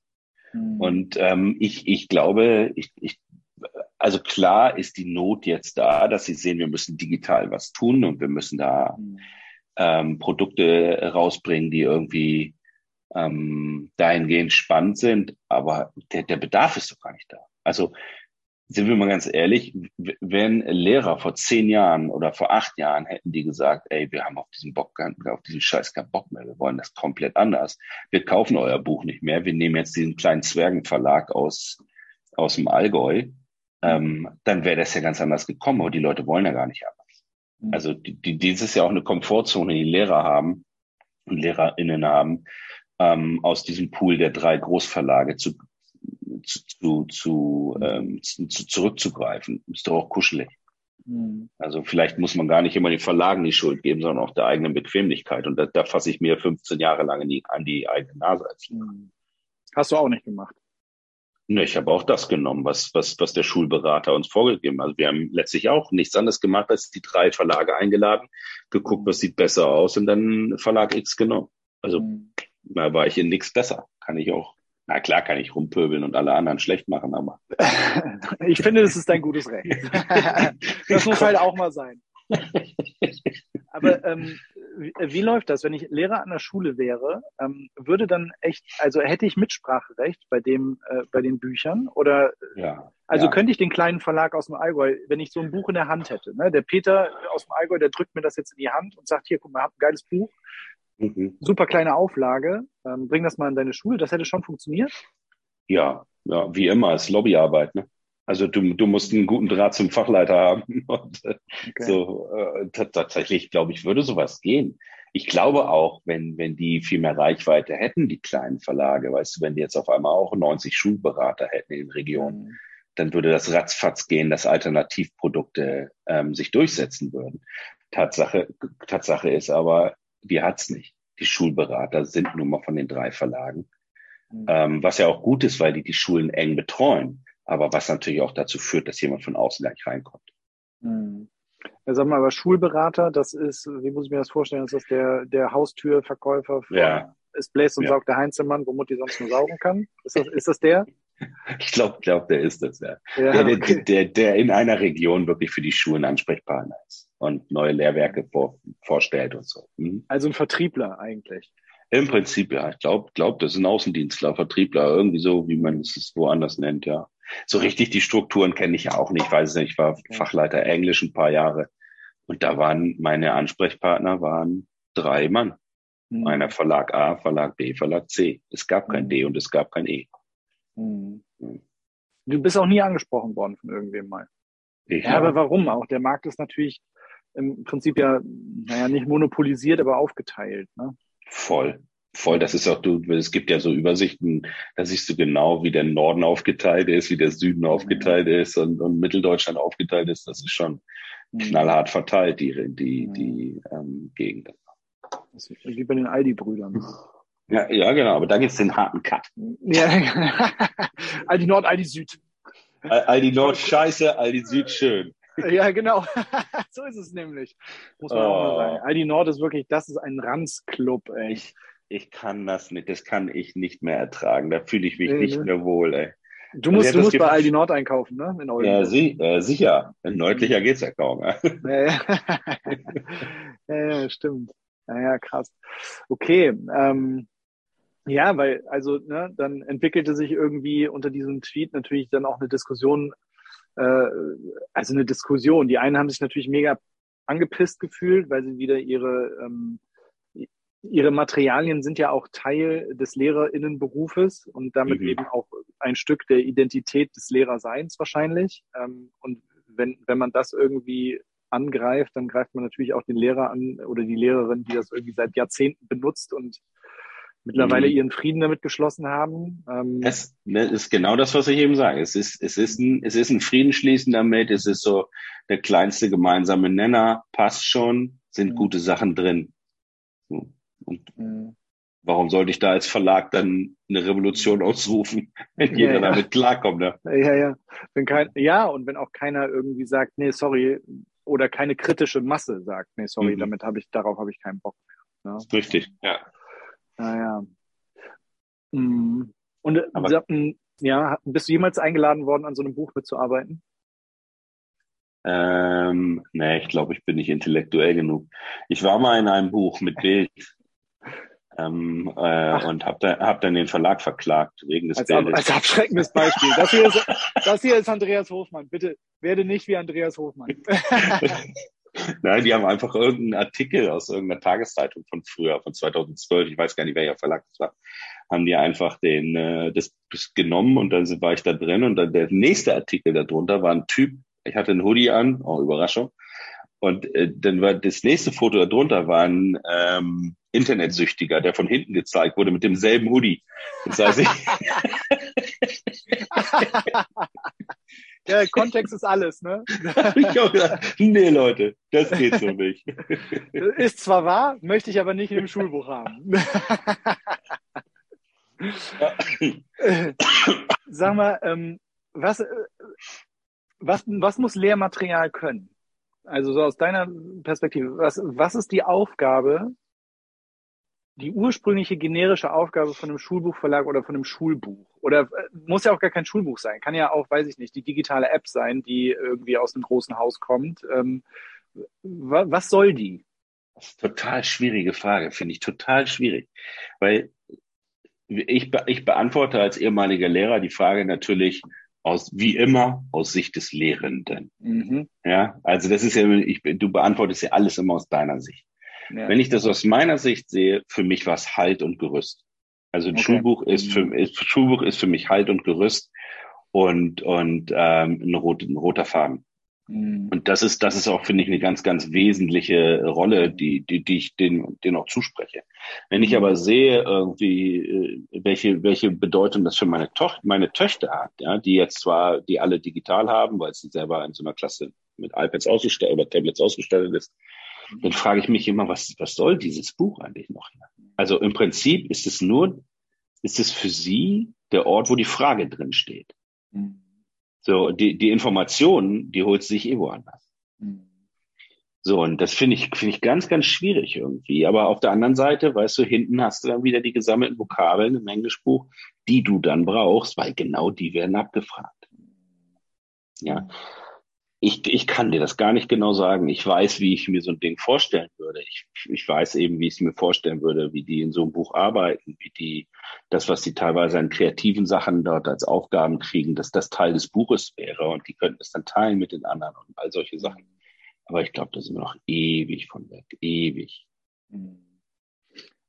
Mhm. Und ähm, ich, ich glaube, ich, ich, also klar ist die Not jetzt da, dass sie sehen, wir müssen digital was tun und wir müssen da mhm. ähm, Produkte rausbringen, die irgendwie ähm, dahingehend spannend sind, aber der, der Bedarf ist doch gar nicht da. Also sind wir mal ganz ehrlich, wenn Lehrer vor zehn Jahren oder vor acht Jahren hätten die gesagt, ey, wir haben auf diesen Bock, auf diesen Scheiß keinen Bock mehr, wir wollen das komplett anders. Wir kaufen euer Buch nicht mehr, wir nehmen jetzt diesen kleinen Zwergenverlag aus, aus dem Allgäu, ähm, dann wäre das ja ganz anders gekommen, aber die Leute wollen ja gar nicht anders. Mhm. Also die, die, dieses ist ja auch eine Komfortzone, die Lehrer haben und LehrerInnen haben, ähm, aus diesem Pool der drei Großverlage zu, zu, zu, ähm, zu, zurückzugreifen. Ist doch auch kuschelig. Mhm. Also vielleicht muss man gar nicht immer den Verlagen die Schuld geben, sondern auch der eigenen Bequemlichkeit. Und da, da fasse ich mir 15 Jahre lang die, an die eigene Nase als mhm. Hast du auch nicht gemacht? Ne, ich habe auch das genommen, was, was, was der Schulberater uns vorgegeben hat. Also wir haben letztlich auch nichts anderes gemacht, als die drei Verlage eingeladen, geguckt, was sieht besser aus und dann Verlag X genommen. Also mhm. da war ich in nichts besser. Kann ich auch na klar kann ich rumpöbeln und alle anderen schlecht machen, aber. ich finde, das ist dein gutes Recht. das muss halt auch mal sein. Aber ähm, wie, wie, läuft das? Wenn ich Lehrer an der Schule wäre, ähm, würde dann echt, also hätte ich Mitspracherecht bei dem, äh, bei den Büchern? Oder ja, also ja. könnte ich den kleinen Verlag aus dem Allgäu, wenn ich so ein Buch in der Hand hätte, ne? Der Peter aus dem Allgäu, der drückt mir das jetzt in die Hand und sagt, hier, guck mal, hab ein geiles Buch. Mhm. Super kleine Auflage. Ähm, bring das mal in deine Schule. Das hätte schon funktioniert. Ja, ja, wie immer, ist Lobbyarbeit. Ne? Also du, du musst einen guten Draht zum Fachleiter haben. Und, äh, okay. so äh, tatsächlich, glaube ich, würde sowas gehen. Ich glaube auch, wenn, wenn die viel mehr Reichweite hätten, die kleinen Verlage, weißt du, wenn die jetzt auf einmal auch 90 Schulberater hätten in den Regionen, mhm. dann würde das ratzfatz gehen, dass Alternativprodukte ähm, sich durchsetzen würden. Tatsache, Tatsache ist aber, die hat's nicht. Die Schulberater sind nun mal von den drei Verlagen. Mhm. Ähm, was ja auch gut ist, weil die die Schulen eng betreuen. Aber was natürlich auch dazu führt, dass jemand von außen gar nicht reinkommt. Mhm. Ja, sag mal, aber Schulberater, das ist, wie muss ich mir das vorstellen? Ist das der, der Haustürverkäufer von ja. ist Bläst und ja. saugt der Heinzemann, wo Mutti sonst nur saugen kann? Ist das, ist das der? Ich glaube, glaub, der ist das, ja. ja der, okay. der, der in einer Region wirklich für die Schulen Ansprechpartner ist und neue Lehrwerke vor, vorstellt und so. Mhm. Also ein Vertriebler eigentlich. Im Prinzip, ja. Ich glaube, glaub, das ist ein Außendienstler, Vertriebler, irgendwie so, wie man es woanders nennt, ja. So richtig die Strukturen kenne ich ja auch nicht. Ich weiß nicht, ich war Fachleiter Englisch ein paar Jahre. Und da waren meine Ansprechpartner waren drei Mann. Mhm. Einer Verlag A, Verlag B, Verlag C. Es gab kein mhm. D und es gab kein E. Mhm. Du bist auch nie angesprochen worden von irgendwem mal. Ich ja, aber warum auch? Der Markt ist natürlich im Prinzip ja, naja, nicht monopolisiert, aber aufgeteilt. Ne? Voll. Voll, das ist auch, du, es gibt ja so Übersichten, da siehst du genau, wie der Norden aufgeteilt ist, wie der Süden aufgeteilt mhm. ist und, und Mitteldeutschland aufgeteilt ist. Das ist schon mhm. knallhart verteilt, die, die, mhm. die ähm, Gegenden. Das ist wie bei den Aldi-Brüdern. Ja, ja, genau, aber da gibt's den harten Cut. Ja, Aldi Nord, Aldi Süd. Aldi Nord scheiße, Aldi Süd schön. Ja, genau. so ist es nämlich. Muss man oh. auch mal sagen. Aldi Nord ist wirklich, das ist ein Ranzclub, ey. Ich, ich kann das nicht, das kann ich nicht mehr ertragen. Da fühle ich mich äh, nicht mehr wohl, ey. Du musst, also du musst bei Aldi Nord einkaufen, ne? In ja, sie, äh, sicher. Nördlicher geht's ja kaum. ja, ja. ja, ja, stimmt. Ja, ja, krass. Okay, ähm, ja, weil, also, ne, dann entwickelte sich irgendwie unter diesem Tweet natürlich dann auch eine Diskussion, äh, also eine Diskussion. Die einen haben sich natürlich mega angepisst gefühlt, weil sie wieder ihre ähm, Ihre Materialien sind ja auch Teil des Lehrerinnenberufes und damit mhm. eben auch ein Stück der Identität des Lehrerseins wahrscheinlich. Ähm, und wenn, wenn man das irgendwie angreift, dann greift man natürlich auch den Lehrer an oder die Lehrerin, die das irgendwie seit Jahrzehnten benutzt und mittlerweile mhm. ihren Frieden damit geschlossen haben. Ähm, das ne, ist genau das, was ich eben sage. Es ist, es ist ein, es ist ein Frieden schließen damit. Es ist so der kleinste gemeinsame Nenner, passt schon, sind mhm. gute Sachen drin. Und mhm. warum sollte ich da als Verlag dann eine Revolution ausrufen, wenn jeder ja, ja. damit klarkommt? Ne? Ja, ja. Wenn kein, ja, und wenn auch keiner irgendwie sagt, nee, sorry, oder keine kritische Masse sagt, nee, sorry, mhm. damit habe ich, darauf habe ich keinen Bock mehr. Ne? Richtig, ja. Naja. Mhm. Und äh, Aber, ja, bist du jemals eingeladen worden, an so einem Buch mitzuarbeiten? Ähm, nee, ich glaube, ich bin nicht intellektuell genug. Ich war mal in einem Buch mit Bild. Ähm, äh, und habe da, hab dann den Verlag verklagt wegen des als, Bildes. Als abschreckendes Beispiel. Das hier, ist, das hier ist Andreas Hofmann. Bitte werde nicht wie Andreas Hofmann. Nein, die haben einfach irgendeinen Artikel aus irgendeiner Tageszeitung von früher, von 2012, ich weiß gar nicht, welcher Verlag das war, haben die einfach den äh, das, genommen und dann war ich da drin und dann der nächste Artikel darunter war ein Typ, ich hatte einen Hoodie an, oh, Überraschung, und äh, dann war das nächste Foto darunter war ein ähm, Internetsüchtiger, der von hinten gezeigt wurde mit demselben Hoodie. Das heißt, ich Der Kontext ist alles, ne? ich habe gedacht, nee, Leute, das geht so nicht. Ist zwar wahr, möchte ich aber nicht in dem Schulbuch haben. Sag mal, ähm, was, äh, was, was muss Lehrmaterial können? Also so aus deiner Perspektive, was, was ist die Aufgabe, die ursprüngliche generische Aufgabe von einem Schulbuchverlag oder von einem Schulbuch? Oder äh, muss ja auch gar kein Schulbuch sein, kann ja auch, weiß ich nicht, die digitale App sein, die irgendwie aus einem großen Haus kommt. Ähm, was soll die? Das ist eine total schwierige Frage, finde ich total schwierig. Weil ich, ich beantworte als ehemaliger Lehrer die Frage natürlich, aus, wie immer, aus Sicht des Lehrenden. Mhm. Ja, also das ist ja, ich, du beantwortest ja alles immer aus deiner Sicht. Ja. Wenn ich das aus meiner Sicht sehe, für mich war es Halt und Gerüst. Also ein okay. Schulbuch ist für ist, Schulbuch ist für mich Halt und Gerüst und und ähm, ein, rot, ein roter Faden. Mhm. Und das ist, das ist auch, finde ich, eine ganz, ganz wesentliche Rolle, die, die, die ich denen, denen auch zuspreche. Wenn ich aber sehe, irgendwie, äh, welche, welche Bedeutung das für meine, Toch meine Töchter hat, ja, die jetzt zwar, die alle digital haben, weil sie selber in so einer Klasse mit iPads ausgestattet oder Tablets ausgestattet ist, dann frage ich mich immer, was, was soll dieses Buch eigentlich noch? Also im Prinzip ist es nur, ist es für sie der Ort, wo die Frage drin steht. So, die, die Informationen, die holt sich eh woanders. So, und das finde ich, finde ich ganz, ganz schwierig irgendwie. Aber auf der anderen Seite, weißt du, hinten hast du dann wieder die gesammelten Vokabeln im Englischbuch, die du dann brauchst, weil genau die werden abgefragt. Ja ich, ich kann dir das gar nicht genau sagen. Ich weiß, wie ich mir so ein Ding vorstellen würde. Ich, ich weiß eben, wie ich es mir vorstellen würde, wie die in so einem Buch arbeiten, wie die das, was die teilweise an kreativen Sachen dort als Aufgaben kriegen, dass das Teil des Buches wäre und die könnten es dann teilen mit den anderen und all solche Sachen. Aber ich glaube, da sind wir noch ewig von weg, ewig.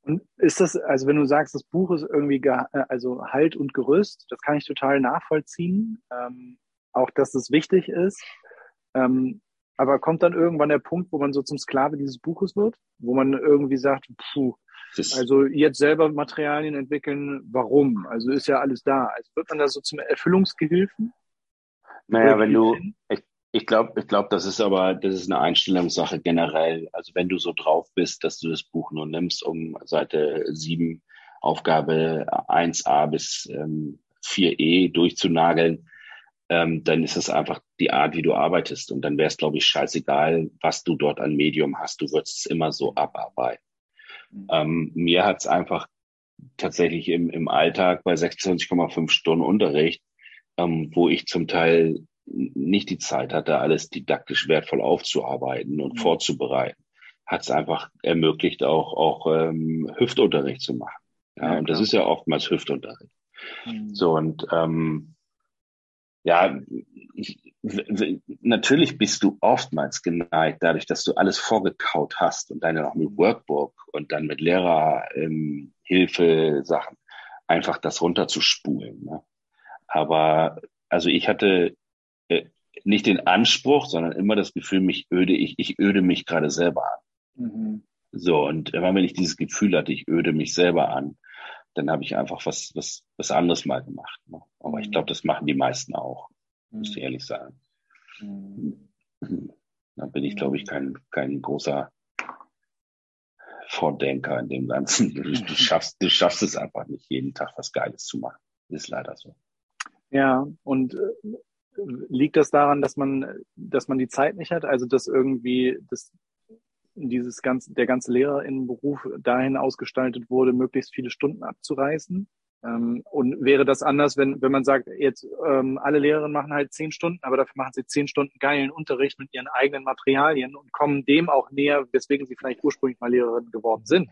Und ist das, also wenn du sagst, das Buch ist irgendwie, also Halt und Gerüst, das kann ich total nachvollziehen. Ähm, auch, dass es wichtig ist. Ähm, aber kommt dann irgendwann der Punkt, wo man so zum Sklave dieses Buches wird, wo man irgendwie sagt, puh, also jetzt selber Materialien entwickeln, warum? Also ist ja alles da. Also wird man da so zum Erfüllungsgehilfen? Naja, wenn du, ich, ich glaube, ich glaube, das ist aber, das ist eine Einstellungssache generell. Also wenn du so drauf bist, dass du das Buch nur nimmst, um Seite 7, Aufgabe 1a bis ähm, 4e durchzunageln, ähm, dann ist es einfach die Art, wie du arbeitest. Und dann wäre es, glaube ich, scheißegal, was du dort an Medium hast. Du würdest es immer so abarbeiten. Mhm. Ähm, mir hat es einfach tatsächlich im, im Alltag bei 26,5 Stunden Unterricht, ähm, wo ich zum Teil nicht die Zeit hatte, alles didaktisch wertvoll aufzuarbeiten und mhm. vorzubereiten, hat es einfach ermöglicht, auch, auch ähm, Hüftunterricht zu machen. Ja, ja und das ist ja oftmals Hüftunterricht. Mhm. So, und ähm, ja, ich, natürlich bist du oftmals geneigt, dadurch, dass du alles vorgekaut hast und dann noch mit Workbook und dann mit Lehrerhilfe ähm, Sachen, einfach das runterzuspulen. Ne? Aber also ich hatte äh, nicht den Anspruch, sondern immer das Gefühl, mich öde, ich, ich öde mich gerade selber an. Mhm. So, und immer wenn ich dieses Gefühl hatte, ich öde mich selber an, dann habe ich einfach was, was, was anderes mal gemacht. Ne? Aber ich mhm. glaube, das machen die meisten auch, muss ich mhm. ehrlich sagen. Mhm. Da bin ich, glaube ich, kein, kein großer Vordenker in dem Ganzen. Du, du, schaffst, du schaffst es einfach nicht, jeden Tag was Geiles zu machen. Ist leider so. Ja, und äh, liegt das daran, dass man, dass man die Zeit nicht hat? Also, dass irgendwie das dieses ganze, der ganze Lehrerinnenberuf dahin ausgestaltet wurde, möglichst viele Stunden abzureißen. Ähm, und wäre das anders, wenn, wenn man sagt, jetzt ähm, alle Lehrerinnen machen halt zehn Stunden, aber dafür machen sie zehn Stunden geilen Unterricht mit ihren eigenen Materialien und kommen dem auch näher, weswegen sie vielleicht ursprünglich mal Lehrerin geworden sind.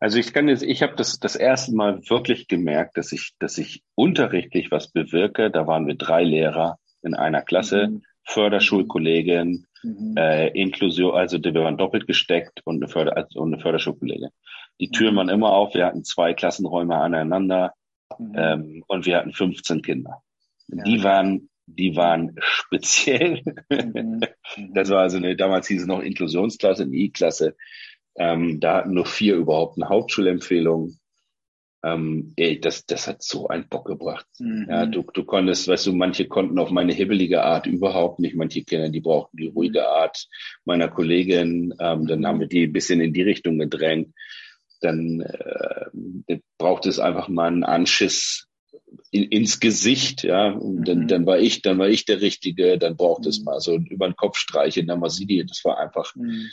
Also ich kann jetzt, ich habe das das erste Mal wirklich gemerkt, dass ich, dass ich unterrichtlich was bewirke. Da waren wir drei Lehrer in einer Klasse, mhm. Förderschulkollegin, Mhm. Äh, Inklusion, also wir waren doppelt gesteckt und eine, Förder also eine Förderschulkollegin. Die Türen mhm. waren immer auf, wir hatten zwei Klassenräume aneinander mhm. ähm, und wir hatten 15 Kinder. Ja. Die waren die waren speziell. Mhm. das war also eine, damals hieß es noch Inklusionsklasse, eine I-Klasse. Ähm, da hatten nur vier überhaupt eine Hauptschulempfehlung ähm, ey, das, das hat so einen Bock gebracht. Mhm. Ja, du, du konntest, weißt du, manche konnten auf meine hibbelige Art überhaupt nicht. Manche Kinder, die brauchten die ruhige Art meiner Kollegin. Ähm, dann haben wir die ein bisschen in die Richtung gedrängt. Dann äh, braucht es einfach mal einen Anschiss in, ins Gesicht, ja. Und dann, mhm. dann war ich, dann war ich der Richtige. Dann braucht es mhm. mal so über den Kopf streichen. Dann war sie die. Das war einfach, mhm.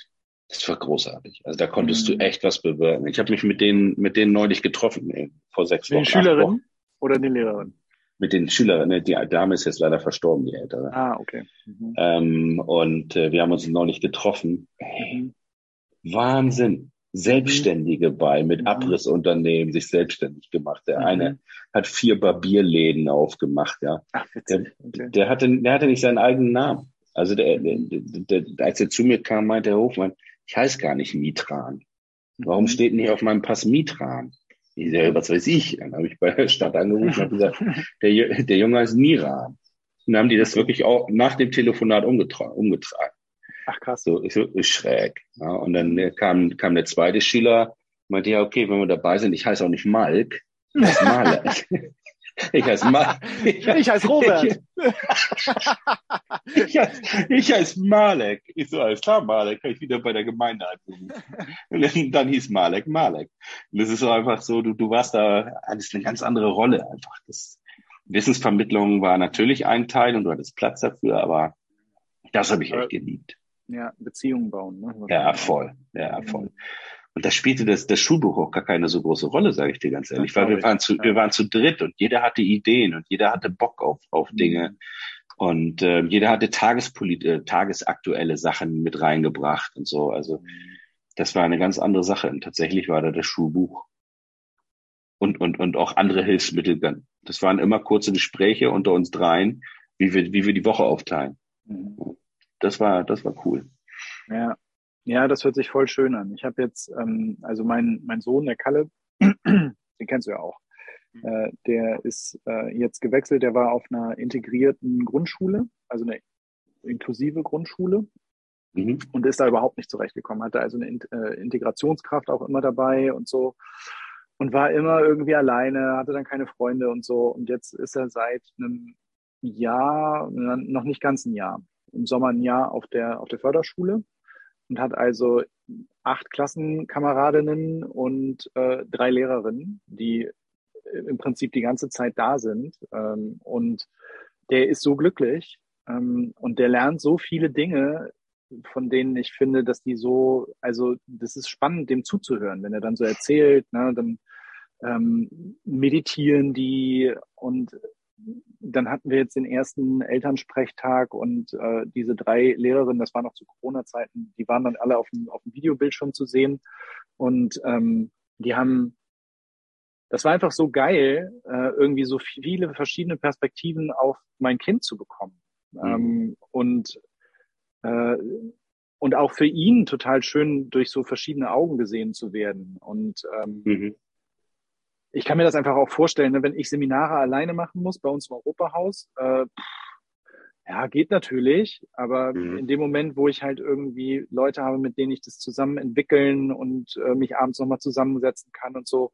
Das war großartig. Also da konntest mhm. du echt was bewirken. Ich habe mich mit denen, mit denen neulich getroffen, ey, vor sechs Wochen. Die Schülerin oder die Lehrerin? Mit den Schülerinnen. Die Dame ist jetzt leider verstorben, die ältere. Ah, okay. Mhm. Ähm, und äh, wir haben uns neulich getroffen. Hey, mhm. Wahnsinn. Selbstständige mhm. bei, mit mhm. Abrissunternehmen sich selbstständig gemacht. Der mhm. eine hat vier Barbierläden aufgemacht, ja. Ach, der, okay. der, hatte, der hatte nicht seinen eigenen Namen. Also der, der, der, der, als er zu mir kam, meinte der Hofmann, ich heiße gar nicht Mitran. Warum mhm. steht hier auf meinem Pass Mitran? Ich sage, was weiß ich? Dann habe ich bei der Stadt angerufen und gesagt, der, der Junge ist Nira. Und dann haben die das wirklich auch nach dem Telefonat umgetragen. umgetragen. Ach krass. So, ich so schräg. Ja, und dann äh, kam, kam der zweite Schüler, meinte, ja, okay, wenn wir dabei sind, ich heiße auch nicht Malk, ich heiße Malek. Ich heiße, Ma ich, ich heiße Robert. ich, heiße, ich heiße Malek. Ich so, alles klar, Malek, kann ich wieder bei der Gemeinde anrufen. Und dann, hieß Malek Malek. Und das ist so einfach so, du, du warst da, hattest eine ganz andere Rolle einfach. Das, Wissensvermittlung war natürlich ein Teil und du hattest Platz dafür, aber das habe ich echt geliebt. Ja, Beziehungen bauen. Ne? Ja, voll. Ja, voll. Und da spielte das, das Schulbuch auch gar keine so große Rolle, sage ich dir ganz ehrlich, weil wir waren zu, wir waren zu dritt und jeder hatte Ideen und jeder hatte Bock auf, auf mhm. Dinge. Und äh, jeder hatte Tagespolit äh, tagesaktuelle Sachen mit reingebracht und so. Also das war eine ganz andere Sache. Und tatsächlich war da das Schulbuch und, und, und auch andere Hilfsmittel. Das waren immer kurze Gespräche unter uns dreien, wie wir, wie wir die Woche aufteilen. Mhm. Das war, das war cool. Ja, ja, das hört sich voll schön an. Ich habe jetzt, ähm, also mein, mein Sohn, der Kalle, den kennst du ja auch, mhm. äh, der ist äh, jetzt gewechselt, der war auf einer integrierten Grundschule, also eine inklusive Grundschule mhm. und ist da überhaupt nicht zurechtgekommen, hatte also eine äh, Integrationskraft auch immer dabei und so und war immer irgendwie alleine, hatte dann keine Freunde und so und jetzt ist er seit einem Jahr, noch nicht ganz ein Jahr, im Sommer ein Jahr auf der, auf der Förderschule und hat also acht Klassenkameradinnen und äh, drei Lehrerinnen, die im Prinzip die ganze Zeit da sind. Ähm, und der ist so glücklich ähm, und der lernt so viele Dinge, von denen ich finde, dass die so, also das ist spannend, dem zuzuhören, wenn er dann so erzählt, ne, dann ähm, meditieren die und dann hatten wir jetzt den ersten Elternsprechtag und äh, diese drei Lehrerinnen, das war noch zu Corona-Zeiten, die waren dann alle auf dem, auf dem Videobildschirm zu sehen. Und ähm, die haben, das war einfach so geil, äh, irgendwie so viele verschiedene Perspektiven auf mein Kind zu bekommen. Mhm. ähm, und äh, und auch für ihn total schön durch so verschiedene Augen gesehen zu werden. Und ähm, mhm ich kann mir das einfach auch vorstellen, ne, wenn ich Seminare alleine machen muss bei uns im Europahaus, äh, ja, geht natürlich, aber mhm. in dem Moment, wo ich halt irgendwie Leute habe, mit denen ich das zusammen entwickeln und äh, mich abends nochmal zusammensetzen kann und so,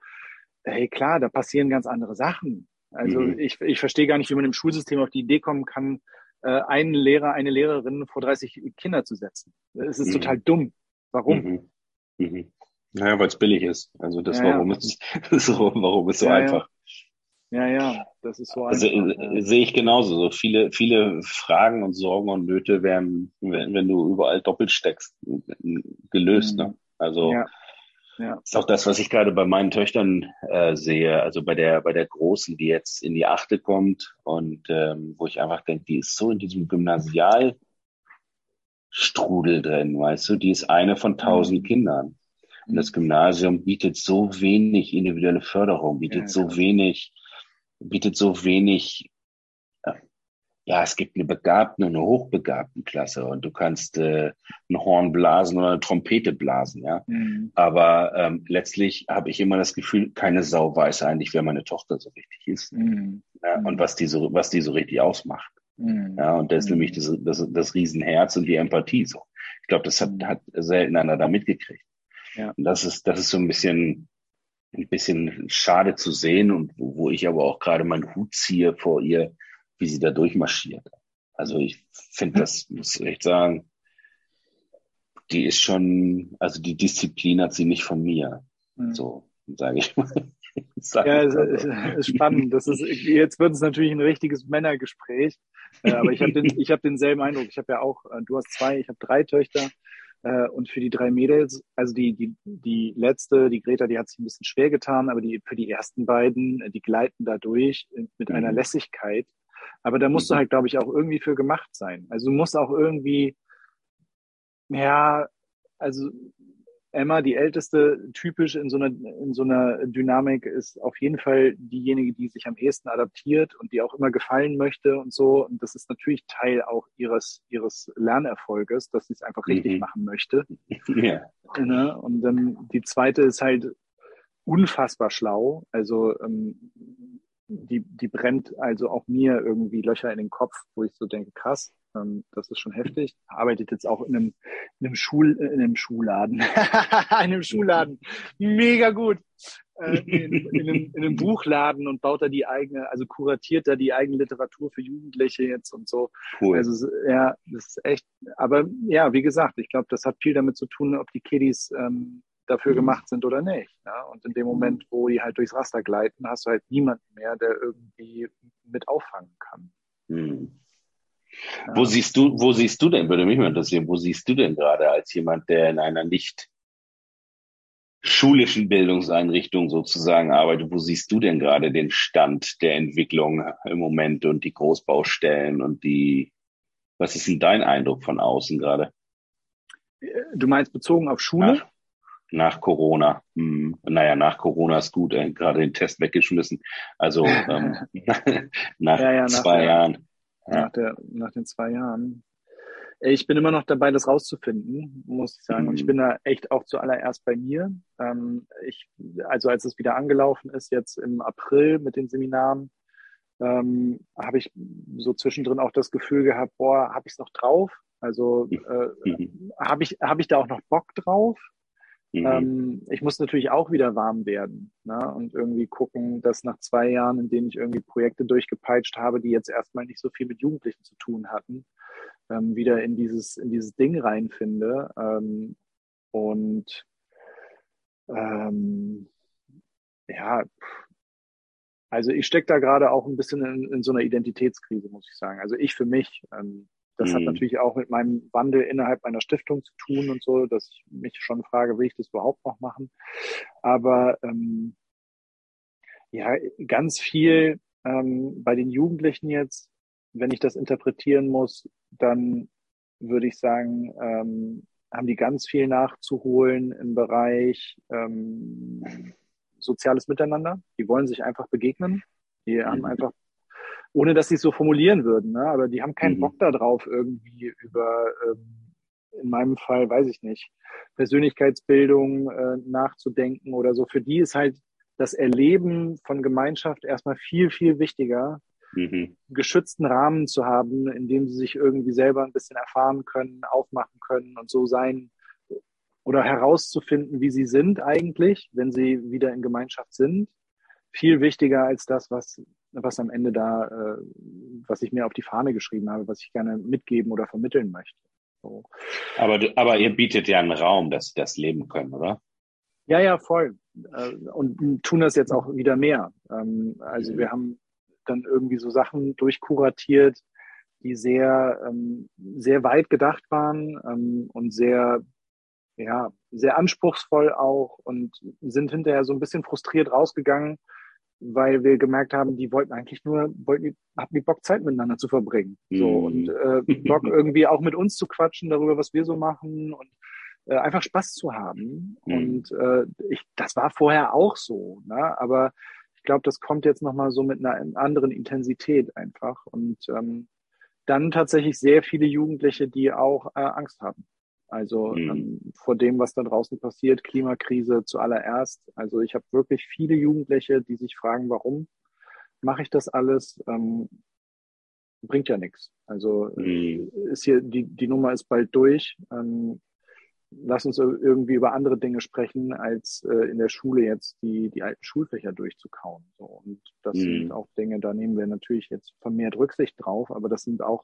hey klar, da passieren ganz andere Sachen. Also mhm. ich, ich verstehe gar nicht, wie man im Schulsystem auf die Idee kommen kann, äh, einen Lehrer, eine Lehrerin vor 30 Kinder zu setzen. Es ist mhm. total dumm. Warum? Mhm. Naja, weil es billig ist. Also das, ja, warum, ja. Ist, so, warum ist so ja, einfach. Ja. ja, das ist so also, einfach. Also, sehe ich genauso. So viele, viele Fragen und Sorgen und Nöte werden, wenn, wenn du überall doppelt steckst, gelöst. Mhm. Ne? Also ja. Ist auch das, was ich gerade bei meinen Töchtern äh, sehe. Also bei der, bei der Großen, die jetzt in die Achte kommt und ähm, wo ich einfach denke, die ist so in diesem Gymnasialstrudel drin, weißt du, die ist eine von tausend mhm. Kindern. Und das Gymnasium bietet so wenig individuelle Förderung, bietet ja, so wenig, bietet so wenig, äh, ja, es gibt eine begabten und eine hochbegabten Klasse und du kannst äh, ein Horn blasen oder eine Trompete blasen, ja. Mhm. Aber ähm, letztlich habe ich immer das Gefühl, keine Sau weiß eigentlich, wer meine Tochter so richtig ist. Mhm. Ja, und was die so, was die so richtig ausmacht. Mhm. Ja, und das ist nämlich das, das, das Riesenherz und die Empathie so. Ich glaube, das hat, mhm. hat selten einer da mitgekriegt. Ja. Und das ist, das ist so ein bisschen, ein bisschen schade zu sehen und wo, wo ich aber auch gerade meinen Hut ziehe vor ihr, wie sie da durchmarschiert. Also ich finde das, muss ich echt sagen, die ist schon, also die Disziplin hat sie nicht von mir. Mhm. So, sage ich mal. ja, es ist spannend. Das ist, jetzt wird es natürlich ein richtiges Männergespräch. Äh, aber ich habe den, ich habe denselben Eindruck. Ich habe ja auch, äh, du hast zwei, ich habe drei Töchter. Äh, und für die drei Mädels, also die, die, die letzte, die Greta, die hat sich ein bisschen schwer getan, aber die, für die ersten beiden, äh, die gleiten da durch mit einer mhm. Lässigkeit. Aber da musst du mhm. halt, glaube ich, auch irgendwie für gemacht sein. Also du musst auch irgendwie, ja, also Emma, die älteste, typisch in so einer, in so einer Dynamik ist auf jeden Fall diejenige, die sich am ehesten adaptiert und die auch immer gefallen möchte und so. Und das ist natürlich Teil auch ihres, ihres Lernerfolges, dass sie es einfach richtig mhm. machen möchte. Ja. Ne? Und dann die zweite ist halt, unfassbar schlau. Also ähm, die, die brennt also auch mir irgendwie Löcher in den Kopf, wo ich so denke, krass, ähm, das ist schon heftig. Arbeitet jetzt auch in einem, in einem Schul, in einem Schulladen. in einem Schulladen. Mega gut. Äh, in, in, einem, in einem Buchladen und baut da die eigene, also kuratiert da die eigene Literatur für Jugendliche jetzt und so. Cool. Also ja, das ist echt, aber ja, wie gesagt, ich glaube, das hat viel damit zu tun, ob die Kiddies ähm, dafür gemacht sind oder nicht. Ja? Und in dem Moment, wo die halt durchs Raster gleiten, hast du halt niemanden mehr, der irgendwie mit auffangen kann. Mhm. Ja. Wo siehst du, wo siehst du denn, würde mich mal interessieren, wo siehst du denn gerade als jemand, der in einer nicht schulischen Bildungseinrichtung sozusagen arbeitet, wo siehst du denn gerade den Stand der Entwicklung im Moment und die Großbaustellen und die, was ist denn dein Eindruck von außen gerade? Du meinst bezogen auf Schule? Nach, nach Corona. Hm, naja, nach Corona ist gut, äh, gerade den Test weggeschmissen. Also ähm, nach, ja, ja, nach zwei Jahren. Ja. Nach, der, nach den zwei Jahren. Ich bin immer noch dabei, das rauszufinden, muss ich sagen. Mhm. Und ich mhm. bin da echt auch zuallererst bei mir. Ähm, ich, also als es wieder angelaufen ist, jetzt im April mit den Seminaren, ähm, habe ich so zwischendrin auch das Gefühl gehabt, boah, habe ich es noch drauf? Also äh, mhm. habe ich, hab ich da auch noch Bock drauf? Mhm. Ähm, ich muss natürlich auch wieder warm werden ne? und irgendwie gucken, dass nach zwei Jahren, in denen ich irgendwie Projekte durchgepeitscht habe, die jetzt erstmal nicht so viel mit Jugendlichen zu tun hatten, ähm, wieder in dieses, in dieses Ding reinfinde. Ähm, und ähm, ja, also ich stecke da gerade auch ein bisschen in, in, so einer Identitätskrise, muss ich sagen. Also ich für mich. Ähm, das mhm. hat natürlich auch mit meinem Wandel innerhalb meiner Stiftung zu tun und so, dass ich mich schon frage, will ich das überhaupt noch machen? Aber ähm, ja, ganz viel ähm, bei den Jugendlichen jetzt, wenn ich das interpretieren muss, dann würde ich sagen, ähm, haben die ganz viel nachzuholen im Bereich ähm, soziales Miteinander. Die wollen sich einfach begegnen. Die haben mhm. einfach ohne dass sie es so formulieren würden. Ne? Aber die haben keinen mhm. Bock darauf, irgendwie über, ähm, in meinem Fall, weiß ich nicht, Persönlichkeitsbildung äh, nachzudenken oder so. Für die ist halt das Erleben von Gemeinschaft erstmal viel, viel wichtiger, mhm. geschützten Rahmen zu haben, in dem sie sich irgendwie selber ein bisschen erfahren können, aufmachen können und so sein oder herauszufinden, wie sie sind eigentlich, wenn sie wieder in Gemeinschaft sind. Viel wichtiger als das, was was am Ende da, äh, was ich mir auf die Fahne geschrieben habe, was ich gerne mitgeben oder vermitteln möchte. So. Aber, aber ihr bietet ja einen Raum, dass sie das leben können, oder? Ja, ja, voll. Äh, und tun das jetzt auch wieder mehr. Ähm, also mhm. wir haben dann irgendwie so Sachen durchkuratiert, die sehr, ähm, sehr weit gedacht waren ähm, und sehr, ja, sehr anspruchsvoll auch und sind hinterher so ein bisschen frustriert rausgegangen, weil wir gemerkt haben, die wollten eigentlich nur, wollten, hatten die Bock, Zeit miteinander zu verbringen. Mhm. So und äh, Bock irgendwie auch mit uns zu quatschen darüber, was wir so machen und äh, einfach Spaß zu haben. Mhm. Und äh, ich, das war vorher auch so, ne? aber ich glaube, das kommt jetzt nochmal so mit einer anderen Intensität einfach. Und ähm, dann tatsächlich sehr viele Jugendliche, die auch äh, Angst haben. Also mhm. ähm, vor dem, was da draußen passiert, Klimakrise zuallererst. Also ich habe wirklich viele Jugendliche, die sich fragen, warum mache ich das alles? Ähm, bringt ja nichts. Also mhm. ist hier die die Nummer ist bald durch. Ähm, lass uns irgendwie über andere Dinge sprechen, als äh, in der Schule jetzt die die alten Schulfächer durchzukauen. So und das mhm. sind auch Dinge, da nehmen wir natürlich jetzt vermehrt Rücksicht drauf, aber das sind auch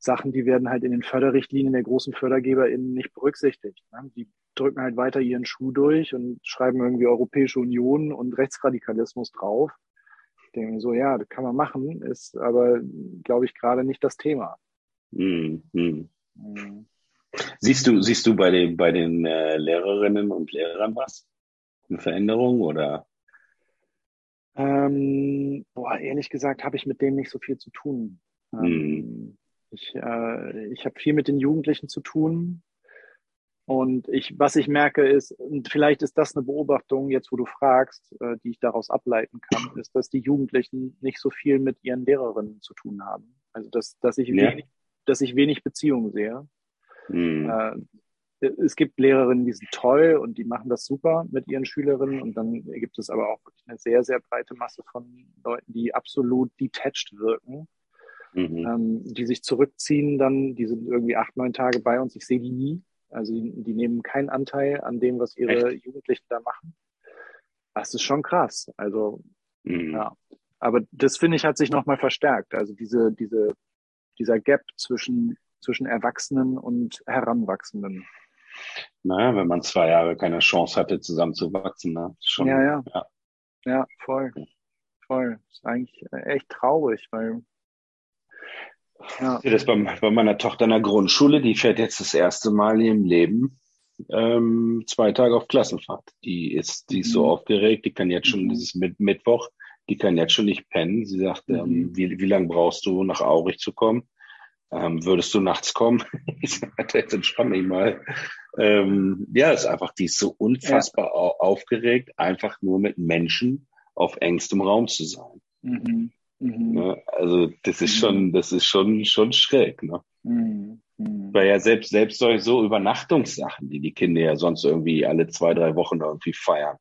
Sachen, die werden halt in den Förderrichtlinien der großen FördergeberInnen nicht berücksichtigt. Ne? Die drücken halt weiter ihren Schuh durch und schreiben irgendwie Europäische Union und Rechtsradikalismus drauf. Ich denke so, ja, das kann man machen, ist aber, glaube ich, gerade nicht das Thema. Hm, hm. Mhm. Siehst du, siehst du bei den, bei den äh, Lehrerinnen und Lehrern was? Eine Veränderung oder? Ähm, boah, ehrlich gesagt habe ich mit denen nicht so viel zu tun. Ähm, hm. Ich, äh, ich habe viel mit den Jugendlichen zu tun. Und ich, was ich merke ist, und vielleicht ist das eine Beobachtung, jetzt wo du fragst, äh, die ich daraus ableiten kann, ist, dass die Jugendlichen nicht so viel mit ihren Lehrerinnen zu tun haben. Also dass, dass ich ja. wenig, dass ich wenig Beziehungen sehe. Mhm. Äh, es gibt Lehrerinnen, die sind toll und die machen das super mit ihren Schülerinnen. Und dann gibt es aber auch wirklich eine sehr, sehr breite Masse von Leuten, die absolut detached wirken, mhm. ähm, die sich zurückziehen dann, die sind irgendwie acht, neun Tage bei uns. Ich sehe die nie. Also die, die nehmen keinen Anteil an dem, was ihre Echt? Jugendlichen da machen. Das ist schon krass. Also, mhm. ja. Aber das finde ich hat sich nochmal verstärkt. Also diese, diese, dieser Gap zwischen, zwischen Erwachsenen und Heranwachsenden. Naja, wenn man zwei Jahre keine Chance hatte, zusammenzuwachsen, ne? Schon, ja, ja, ja. Ja, voll. Voll. Ist eigentlich echt traurig, weil. Ja. Das bei, bei meiner Tochter in der Grundschule, die fährt jetzt das erste Mal in ihrem Leben ähm, zwei Tage auf Klassenfahrt. Die ist, die ist so mhm. aufgeregt, die kann jetzt schon, mhm. dieses mit Mittwoch, die kann jetzt schon nicht pennen. Sie sagt, ähm, mhm. ähm, wie, wie lange brauchst du, nach Aurich zu kommen? Ähm, würdest du nachts kommen? ich sagte, jetzt entspann dich mal. Ähm, ja, ist einfach, die ist so unfassbar ja. aufgeregt, einfach nur mit Menschen auf engstem Raum zu sein. Mhm. Mhm. Ne? Also das ist mhm. schon, das ist schon, schon schräg. Ne? Mhm. mhm. Weil ja selbst, selbst solche so Übernachtungssachen, die die Kinder ja sonst irgendwie alle zwei, drei Wochen irgendwie feiern.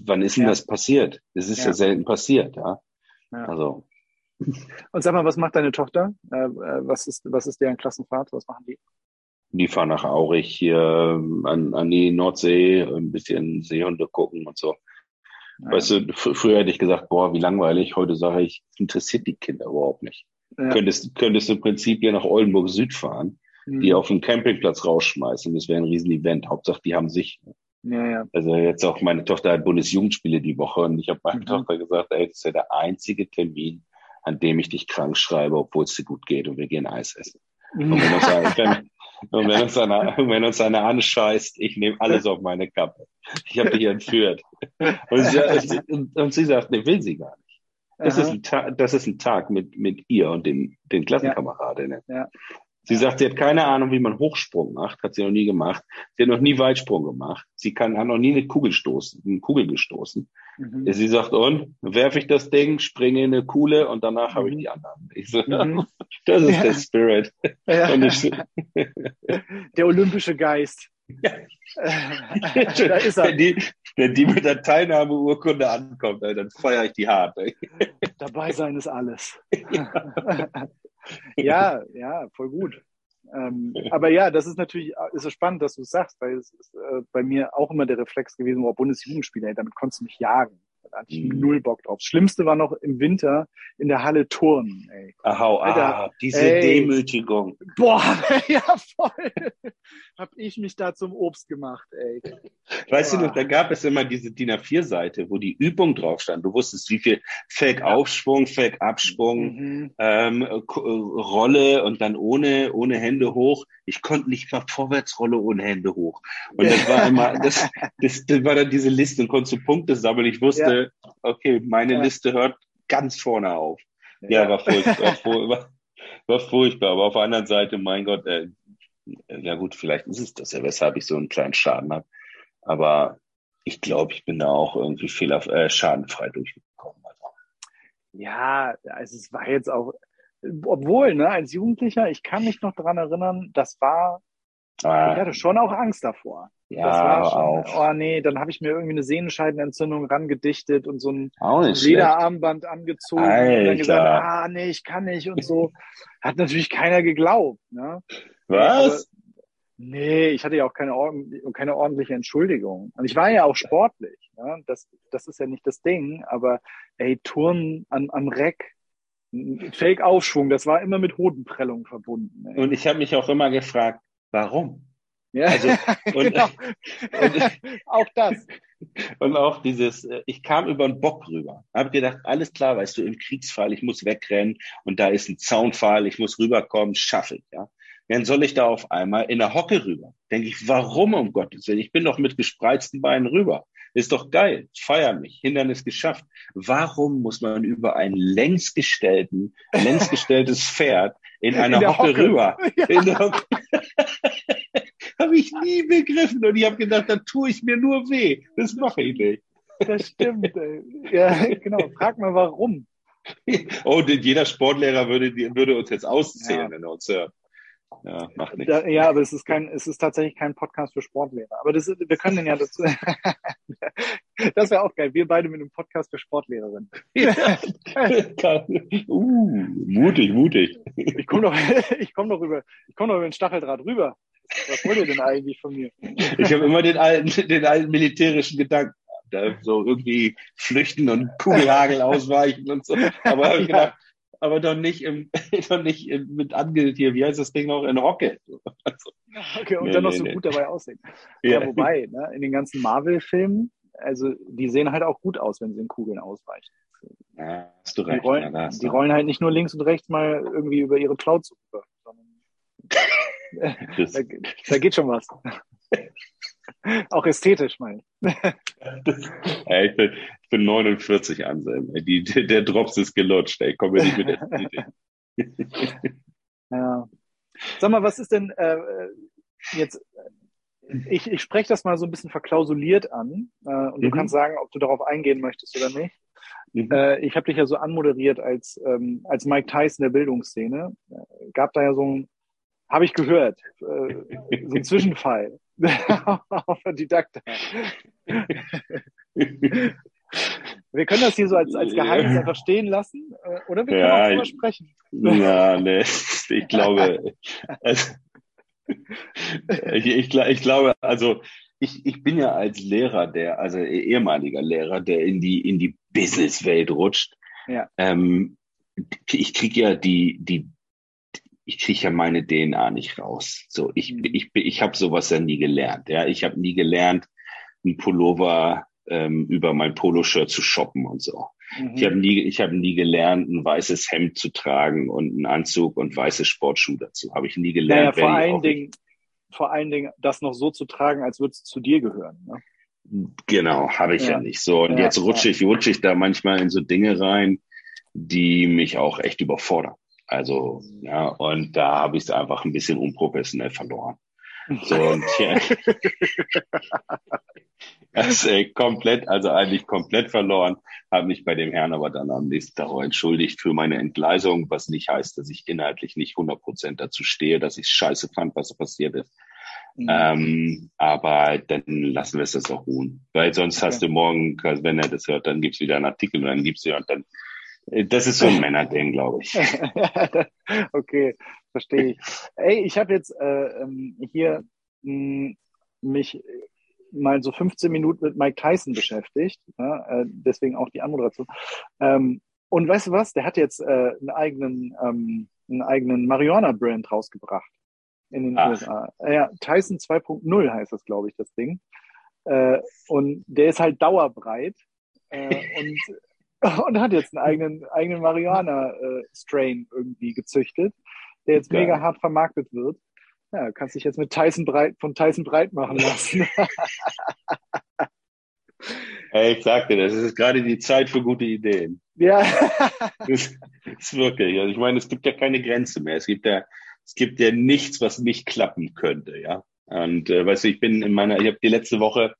Wann ist denn ja. das passiert? Das ist ja. ja selten passiert, ja. ja. Also und sag mal, was macht deine Tochter? Äh, äh, was, ist, was ist deren Klassenfahrt? Was machen die? Die fahren nach Aurich hier ähm, an, an die Nordsee, ein bisschen Seehunde gucken und so. Ja. Weißt du, früher hätte ich gesagt, boah, wie langweilig. Heute sage ich, interessiert die Kinder überhaupt nicht. Ja. Könntest, könntest du im Prinzip hier nach Oldenburg Süd fahren, mhm. die auf den Campingplatz rausschmeißen. Das wäre ein Riesen-Event. Hauptsache, die haben sich. Ja, ja. Also jetzt auch meine Tochter hat Bundesjugendspiele die Woche und ich habe meiner mhm. Tochter gesagt, ey, das ist ja der einzige Termin, an dem ich dich krank schreibe, obwohl es dir gut geht und wir gehen Eis essen. Und wenn wenn, und wenn uns einer, wenn uns einer anscheißt, ich nehme alles auf meine Kappe. Ich habe dich entführt. Und sie, und, sie sagt, ne, will sie gar nicht. Das ist, ein Tag, das ist ein Tag mit, mit ihr und den, den Klassenkameradinnen. Ja. Sie sagt, sie hat keine Ahnung, wie man Hochsprung macht, hat sie noch nie gemacht. Sie hat noch nie Weitsprung gemacht. Sie kann, hat noch nie eine Kugel stoßen, eine Kugel gestoßen. Mhm. Sie sagt, und werfe ich das Ding, springe in eine Kuhle und danach mhm. habe ich mhm. die anderen. Ich so, mhm. das ist ja. der Spirit. Ja. Ich, der olympische Geist. Ja. da ist er. Wenn die, wenn die mit der Teilnahmeurkunde ankommt, dann feiere ich die hart. Dabei sein ist alles. ja, ja, voll gut. Ähm, aber ja, das ist natürlich ist so spannend, dass du es sagst, weil es ist äh, bei mir auch immer der Reflex gewesen, war Bundesjugendspieler, damit konntest du mich jagen. Da hatte ich mhm. null Bock drauf. Das Schlimmste war noch im Winter in der Halle turnen. Ey. Aha, Alter, ah, diese ey, Demütigung. Boah, ja voll. Hab ich mich da zum Obst gemacht, ey. Weißt boah. du noch, da gab es immer diese DIN A4-Seite, wo die Übung drauf stand. Du wusstest, wie viel Fake-Aufschwung, Fake-Absprung, mhm. ähm, äh, Rolle und dann ohne, ohne Hände hoch. Ich konnte nicht mal Vorwärtsrolle ohne Hände hoch. Und das war immer, das, das, das war dann diese Liste und konntest du Punkte sammeln. Ich wusste, ja okay, meine ja. Liste hört ganz vorne auf. Ja, ja war, furchtbar, war, war, furchtbar. Aber auf der anderen Seite, mein Gott, äh, ja gut, vielleicht ist es das ja, weshalb ich so einen kleinen Schaden habe. Aber ich glaube, ich bin da auch irgendwie fehler, äh, schadenfrei durchgekommen. Ja, also es war jetzt auch, obwohl, ne, als Jugendlicher, ich kann mich noch dran erinnern, das war, ah. ich hatte schon auch Angst davor. Ja, das war schon, auch. oh nee, dann habe ich mir irgendwie eine Sehenscheidenentzündung rangedichtet und so ein Lederarmband angezogen Alter. und dann gesagt, ah nee, ich kann nicht und so. Hat natürlich keiner geglaubt. Ne? Was? Aber, nee, ich hatte ja auch keine, keine ordentliche Entschuldigung. Und ich war ja auch sportlich. Ne? Das, das ist ja nicht das Ding, aber ey, Turnen an, am Reck, Fake-Aufschwung, das war immer mit Hodenprellung verbunden. Ey. Und ich habe mich auch immer gefragt, warum? Ja, also, und, genau. und, auch das. Und auch dieses, äh, ich kam über einen Bock rüber, habe gedacht, alles klar, weißt du, im Kriegsfall, ich muss wegrennen und da ist ein Zaunpfahl, ich muss rüberkommen, schaffe ich, ja. Dann soll ich da auf einmal in der Hocke rüber. Denke ich, warum um Gottes Willen? Ich bin doch mit gespreizten Beinen rüber. Ist doch geil. Feier mich. Hindernis geschafft. Warum muss man über ein längsgestellten, längsgestelltes Pferd in, in einer Hocke, Hocke, rüber? Ja. In habe ich nie begriffen und ich habe gedacht, da tue ich mir nur weh. Das mache ich nicht. Das stimmt. Ey. Ja, genau. Frag mal, warum. Oh, jeder Sportlehrer würde, würde uns jetzt auszählen, ja. wenn er uns hört. Ja, macht nichts. Da, ja, aber es ist kein, es ist tatsächlich kein Podcast für Sportlehrer. Aber das, wir können den ja dazu. das wäre auch geil. Wir beide mit einem Podcast für Sportlehrerinnen. uh, mutig, mutig. Ich komme doch, ich komme doch über, ich komme doch über den Stacheldraht rüber. Was wollt ihr denn eigentlich von mir? Ich habe immer den alten, den alten militärischen Gedanken. Da so irgendwie flüchten und Kugelhagel ausweichen und so. Aber habe ich gedacht, aber doch nicht im, doch nicht mit ange, hier, wie heißt das Ding noch, in Rocket. Also, okay, und nee, dann noch nee, so nee. gut dabei aussehen. Ja, ja wobei, ne, in den ganzen Marvel-Filmen, also die sehen halt auch gut aus, wenn sie in Kugeln ausweichen. Ja, hast du recht. Die rollen, ja, die rollen halt nicht nur links und rechts mal irgendwie über ihre Cloud rüber, sondern da, da geht schon was. Auch ästhetisch, meine ich. ja, ich, bin, ich bin 49 Anselm. Die, der Drops ist gelutscht. Ich komme nicht mit der ja. Sag mal, was ist denn äh, jetzt? Ich, ich spreche das mal so ein bisschen verklausuliert an äh, und mhm. du kannst sagen, ob du darauf eingehen möchtest oder nicht. Mhm. Äh, ich habe dich ja so anmoderiert als, ähm, als Mike Tyson der Bildungsszene. Äh, gab da ja so ein, habe ich gehört, äh, so ein Zwischenfall. Auf der Didakta. Wir können das hier so als, als Geheimnis einfach stehen lassen, äh, oder wir können ja, auch drüber sprechen. Ja, ne, ich glaube, also, ich, ich, ich, glaube, also ich, ich bin ja als Lehrer, der, also ehemaliger Lehrer, der in die, in die Businesswelt rutscht. Ja. Ähm, ich kriege ja die, die ich kriege ja meine DNA nicht raus. So, ich, mhm. ich, ich habe sowas ja nie gelernt. Ja, ich habe nie gelernt, ein Pullover ähm, über mein Poloshirt zu shoppen und so. Mhm. Ich habe nie, ich habe nie gelernt, ein weißes Hemd zu tragen und einen Anzug und weiße Sportschuhe dazu. Habe ich nie gelernt. Naja, vor allen Dingen, vor allen Dingen, das noch so zu tragen, als würde es zu dir gehören. Ne? Genau, habe ich ja. ja. nicht. So und ja, jetzt rutsche ich, rutsche ich da manchmal in so Dinge rein, die mich auch echt überfordern. Also, ja, und da habe ich es einfach ein bisschen unprofessionell verloren. So, und ja, das äh, komplett, also eigentlich komplett verloren, habe mich bei dem Herrn aber dann am nächsten Tag auch entschuldigt für meine Entgleisung, was nicht heißt, dass ich inhaltlich nicht 100 Prozent dazu stehe, dass ich scheiße fand, was passiert ist. Mhm. Ähm, aber dann lassen wir es das auch ruhen. Weil sonst okay. hast du morgen, wenn er das hört, dann gibt's wieder einen Artikel und dann gibt's ja und dann das ist so ein Männerding, glaube ich. okay, verstehe ich. Ey, ich habe jetzt äh, ähm, hier mh, hm, mich mal so 15 Minuten mit Mike Tyson beschäftigt, ja, äh, deswegen auch die Anmoderation. Ähm, und weißt du was? Der hat jetzt äh, einen eigenen, ähm, einen eigenen Marihuana-Brand rausgebracht in den Ach. USA. Ja, Tyson 2.0 heißt das, glaube ich, das Ding. Äh, und der ist halt dauerbreit. Äh, und und hat jetzt einen eigenen, eigenen Marihuana-Strain irgendwie gezüchtet, der jetzt Geil. mega hart vermarktet wird. Ja, kannst dich jetzt mit Tyson breit, von Tyson breit machen lassen. Hey, ich sagte, das ist gerade die Zeit für gute Ideen. Ja. das ist wirklich. Also ich meine, es gibt ja keine Grenze mehr. Es gibt ja, es gibt ja nichts, was nicht klappen könnte, ja. Und äh, weißt du, ich bin in meiner, ich habe die letzte Woche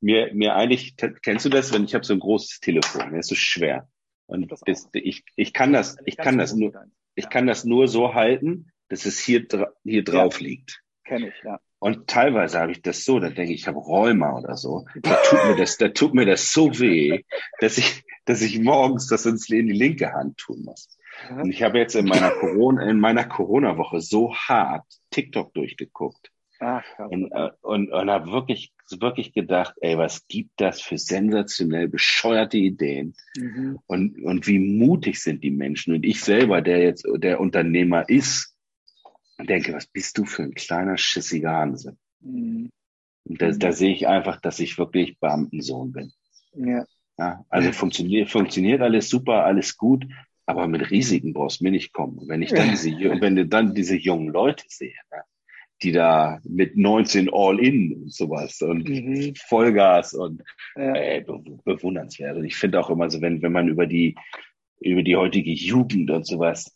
mir, mir eigentlich, kennst du das, wenn ich habe so ein großes Telefon, das ist so schwer. Und das, ich, ich kann das, ich kann das nur, ich kann das nur so halten, dass es hier, hier drauf liegt. Kenn ich, ja. Und teilweise habe ich das so, da denke ich, ich habe Rheuma oder so. Da tut mir das, da tut mir das so weh, dass ich, dass ich morgens das in die linke Hand tun muss. Und ich habe jetzt in meiner Corona, in meiner Corona-Woche so hart TikTok durchgeguckt. Ach, und, äh, und, und habe wirklich, wirklich gedacht, ey, was gibt das für sensationell bescheuerte Ideen? Mhm. Und, und wie mutig sind die Menschen? Und ich selber, der jetzt der Unternehmer ist, denke, was bist du für ein kleiner, schissiger Hanse? Mhm. Und da, da sehe ich einfach, dass ich wirklich Beamtensohn bin. Ja. ja also funktioniert, funktioniert alles super, alles gut, aber mit Risiken brauchst du mir nicht kommen. Und wenn ich dann diese, wenn du dann diese jungen Leute sehe, ne? Die da mit 19 All-In und sowas und mhm. Vollgas und ja. äh, be bewundernswert. Und ich finde auch immer so, wenn, wenn man über die, über die heutige Jugend und sowas,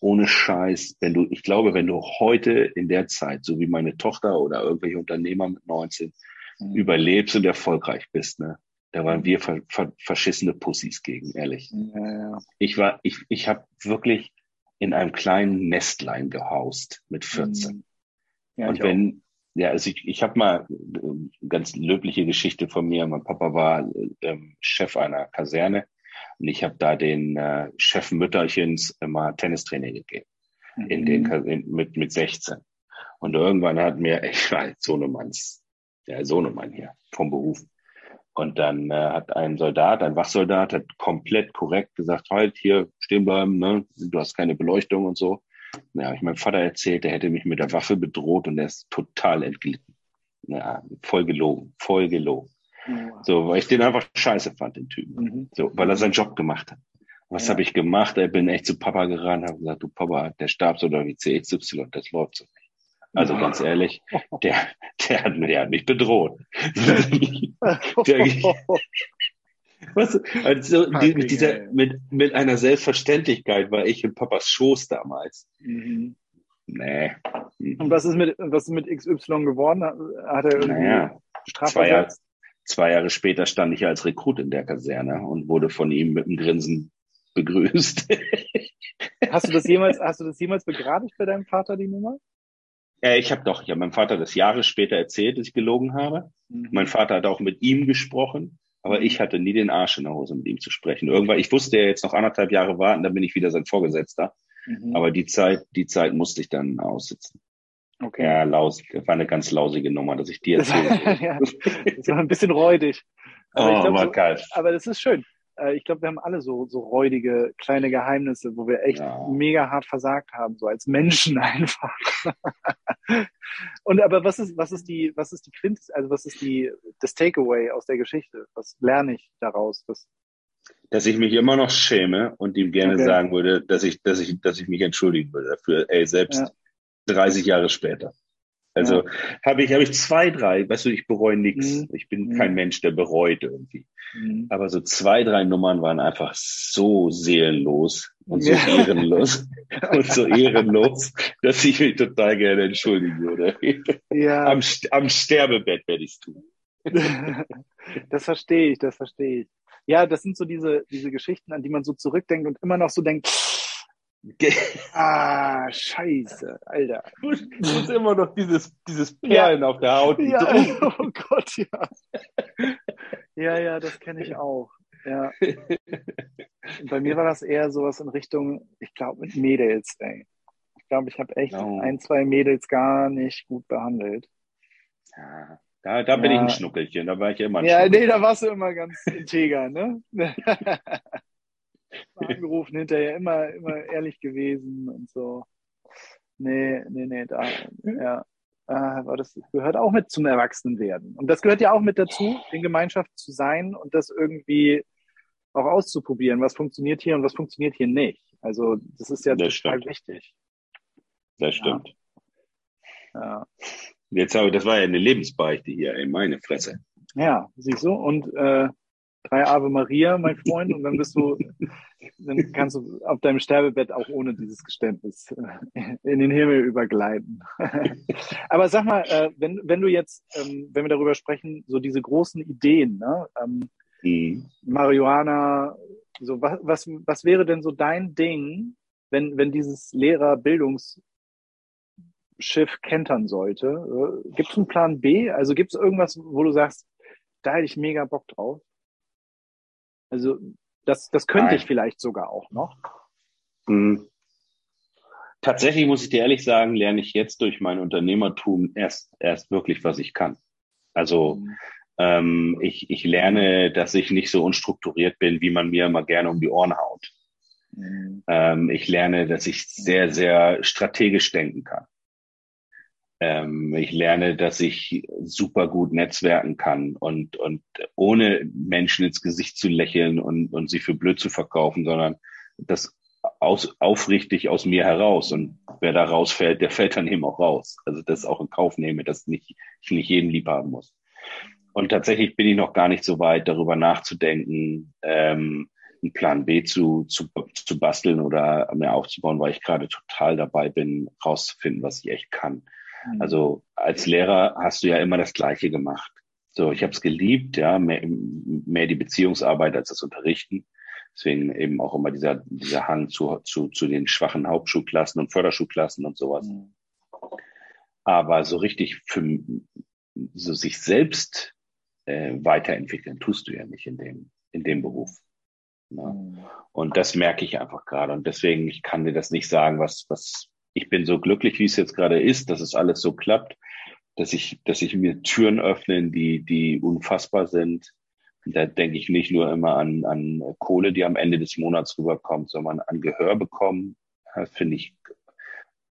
ohne Scheiß, wenn du, ich glaube, wenn du heute in der Zeit, so wie meine Tochter oder irgendwelche Unternehmer mit 19, mhm. überlebst und erfolgreich bist, ne? Da waren wir ver, ver, verschissene Pussys gegen, ehrlich. Ja, ja. Ich war, ich, ich habe wirklich in einem kleinen Nestlein gehaust mit 14. Mhm. Ja, und wenn, auch. ja, also ich, ich habe mal eine äh, ganz löbliche Geschichte von mir. Mein Papa war äh, Chef einer Kaserne und ich habe da den äh, Chef Mütterchens immer Tennistraining gegeben. Mhm. In den, in, mit, mit 16. Und irgendwann hat mir, ich war halt Sohnemanns, der Sohnemann hier vom Beruf. Und dann äh, hat ein Soldat, ein Wachsoldat, hat komplett korrekt gesagt, halt hier stehen bleiben, ne? du hast keine Beleuchtung und so. Ja, ich meinem Vater erzählt, er hätte mich mit der Waffe bedroht und er ist total entglitten. Ja, voll gelogen, voll gelogen. So, weil ich den einfach scheiße fand, den Typen. Mhm. So, weil er seinen Job gemacht hat. Was ja. habe ich gemacht? Ich bin echt zu Papa gerannt, habe gesagt, du Papa, der Stabs oder die CXY, das läuft so nicht. Also ja. ganz ehrlich, der, der, hat, der hat mich bedroht. der, was, also die, mit, dieser, mit, mit einer Selbstverständlichkeit war ich in Papas Schoß damals. Mhm. Nee. Und was ist mit, was ist mit XY geworden? Hat er irgendwie naja, zwei Jahre, zwei Jahre später stand ich als Rekrut in der Kaserne und wurde von ihm mit einem Grinsen begrüßt. hast du das jemals, hast du das jemals begradigt bei deinem Vater, die Nummer? Äh, ich habe doch, ich habe meinem Vater das Jahre später erzählt, dass ich gelogen habe. Mhm. Mein Vater hat auch mit ihm gesprochen, aber ich hatte nie den Arsch in der Hose, mit ihm zu sprechen. Irgendwann, ich wusste ja jetzt noch anderthalb Jahre warten, dann bin ich wieder sein Vorgesetzter. Mhm. Aber die Zeit, die Zeit musste ich dann aussitzen. Okay. Ja, laus, war eine ganz lausige Nummer, dass ich dir erzähle. ja, das war ein bisschen räudig. Aber oh, glaub, so, geil. Aber das ist schön. Äh, ich glaube, wir haben alle so, so räudige kleine Geheimnisse, wo wir echt ja. mega hart versagt haben, so als Menschen einfach. Und aber was ist, was ist die, was ist die Quint, also was ist die, das Takeaway aus der Geschichte? Was lerne ich daraus? Was, dass ich mich immer noch schäme und ihm gerne okay. sagen würde, dass ich, dass ich, dass ich mich entschuldigen würde dafür, ey, selbst ja. 30 Jahre später. Also ja. habe ich, habe ich zwei, drei, weißt du, ich bereue nichts. Mhm. Ich bin mhm. kein Mensch, der bereut irgendwie. Mhm. Aber so zwei, drei Nummern waren einfach so seelenlos und so ja. ehrenlos und so ehrenlos, dass ich mich total gerne entschuldigen würde. Ja. Am, am Sterbebett werde ich es tun. das verstehe ich, das verstehe ich. Ja, das sind so diese, diese Geschichten, an die man so zurückdenkt und immer noch so denkt, ah, scheiße, Alter. Du hast immer noch dieses, dieses Perlen ja. auf der Haut. Ja, oh Gott, ja. Ja, ja, das kenne ich auch. Ja. bei mir war das eher sowas in Richtung, ich glaube, mit Mädels, ey. Ich glaube, ich habe echt no. ein, zwei Mädels gar nicht gut behandelt. Ja, da, da bin ich ein Schnuckelchen, da war ich immer ein Ja, nee, da warst du immer ganz integer, ne? angerufen, hinterher immer, immer ehrlich gewesen und so. Nee, nee, nee, da, ja. Aber das gehört auch mit zum Erwachsenenwerden. Und das gehört ja auch mit dazu, in Gemeinschaft zu sein und das irgendwie auch auszuprobieren, was funktioniert hier und was funktioniert hier nicht. Also das ist ja das total stimmt. wichtig. Das stimmt. Ja. ja. Jetzt aber, das war ja eine Lebensbeichte hier, ey, meine Fresse. Ja, siehst du. Und äh, drei Ave Maria, mein Freund, und dann bist du, dann kannst du auf deinem Sterbebett auch ohne dieses Geständnis äh, in den Himmel übergleiten. Aber sag mal, äh, wenn, wenn du jetzt, ähm, wenn wir darüber sprechen, so diese großen Ideen, ne? Ähm, mhm. Marihuana, so was, was, was wäre denn so dein Ding, wenn, wenn dieses Lehrerbildungsschiff kentern sollte? Äh, gibt es einen Plan B? Also gibt es irgendwas, wo du sagst, da hätte ich mega Bock drauf? Also das, das könnte Nein. ich vielleicht sogar auch noch. Hm. Tatsächlich muss ich dir ehrlich sagen, lerne ich jetzt durch mein Unternehmertum erst, erst wirklich, was ich kann. Also mhm. ähm, ich, ich lerne, dass ich nicht so unstrukturiert bin, wie man mir immer gerne um die Ohren haut. Mhm. Ähm, ich lerne, dass ich sehr, sehr strategisch denken kann. Ähm, ich lerne, dass ich super gut netzwerken kann und, und ohne Menschen ins Gesicht zu lächeln und, und sie für blöd zu verkaufen, sondern das aus, aufrichtig aus mir heraus. Und wer da rausfällt, der fällt dann eben auch raus. Also das auch in Kauf nehme, dass nicht, ich nicht jeden lieb haben muss. Und tatsächlich bin ich noch gar nicht so weit, darüber nachzudenken, ähm, einen Plan B zu, zu, zu basteln oder mir aufzubauen, weil ich gerade total dabei bin, rauszufinden, was ich echt kann. Mhm. Also als Lehrer hast du ja immer das Gleiche gemacht. So, ich habe es geliebt, ja, mehr, mehr die Beziehungsarbeit als das Unterrichten. Deswegen eben auch immer dieser, dieser Hang zu, zu, zu den schwachen Hauptschulklassen und Förderschulklassen und sowas. Mhm. Aber so richtig für so sich selbst äh, weiterentwickeln tust du ja nicht in dem, in dem Beruf. Ne? Mhm. Und das merke ich einfach gerade. Und deswegen, ich kann dir das nicht sagen, was, was, ich bin so glücklich, wie es jetzt gerade ist, dass es alles so klappt, dass ich, dass ich mir Türen öffnen, die, die unfassbar sind. da denke ich nicht nur immer an, an Kohle, die am Ende des Monats rüberkommt, sondern an Gehör bekommen. Das finde ich,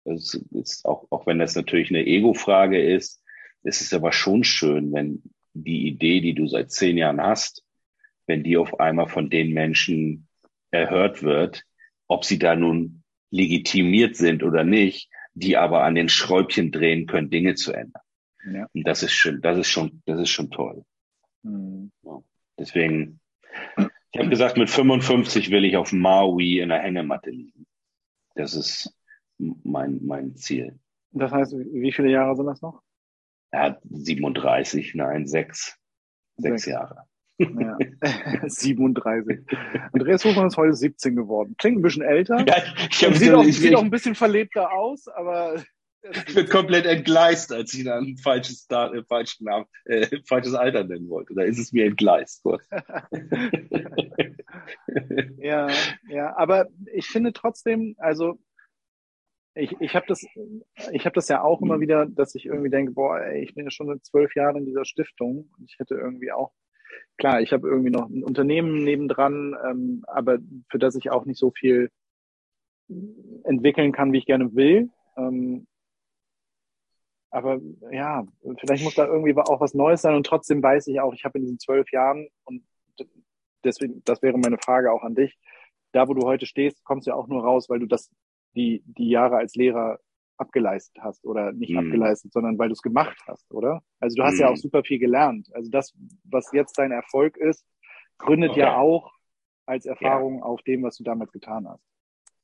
das ist auch, auch wenn das natürlich eine Ego-Frage ist, ist es aber schon schön, wenn die Idee, die du seit zehn Jahren hast, wenn die auf einmal von den Menschen erhört wird, ob sie da nun legitimiert sind oder nicht, die aber an den Schräubchen drehen können, Dinge zu ändern. Ja. Und das ist schon, das ist schon, das ist schon toll. Mhm. Deswegen, ich habe gesagt, mit 55 will ich auf Maui in der Hängematte liegen. Das ist mein, mein Ziel. Das heißt, wie viele Jahre sind das noch? Ja, 37, nein, sechs. Sechs, sechs Jahre. Ja. 37. Andreas Hofmann ist heute 17 geworden. Klingt ein bisschen älter. Ja, ich sieht, so, auch, ich, sieht auch ein bisschen verlebter aus, aber. Ich bin komplett entgleist, als ich ihn ein falsches, äh, falschen Namen, äh, falsches Alter nennen wollte. Da ist es mir entgleist. ja, ja, aber ich finde trotzdem, also ich, ich habe das, ich hab das ja auch immer wieder, dass ich irgendwie denke, boah, ey, ich bin ja schon zwölf Jahre in dieser Stiftung und ich hätte irgendwie auch klar, ich habe irgendwie noch ein Unternehmen nebendran, ähm, aber für das ich auch nicht so viel entwickeln kann, wie ich gerne will. Ähm, aber ja, vielleicht muss da irgendwie auch was Neues sein und trotzdem weiß ich auch, ich habe in diesen zwölf Jahren und deswegen, das wäre meine Frage auch an dich. Da, wo du heute stehst, kommst du ja auch nur raus, weil du das, die, die Jahre als Lehrer abgeleistet hast oder nicht mhm. abgeleistet, sondern weil du es gemacht hast, oder? Also du hast mhm. ja auch super viel gelernt. Also das, was jetzt dein Erfolg ist, gründet okay. ja auch als Erfahrung ja. auf dem, was du damals getan hast.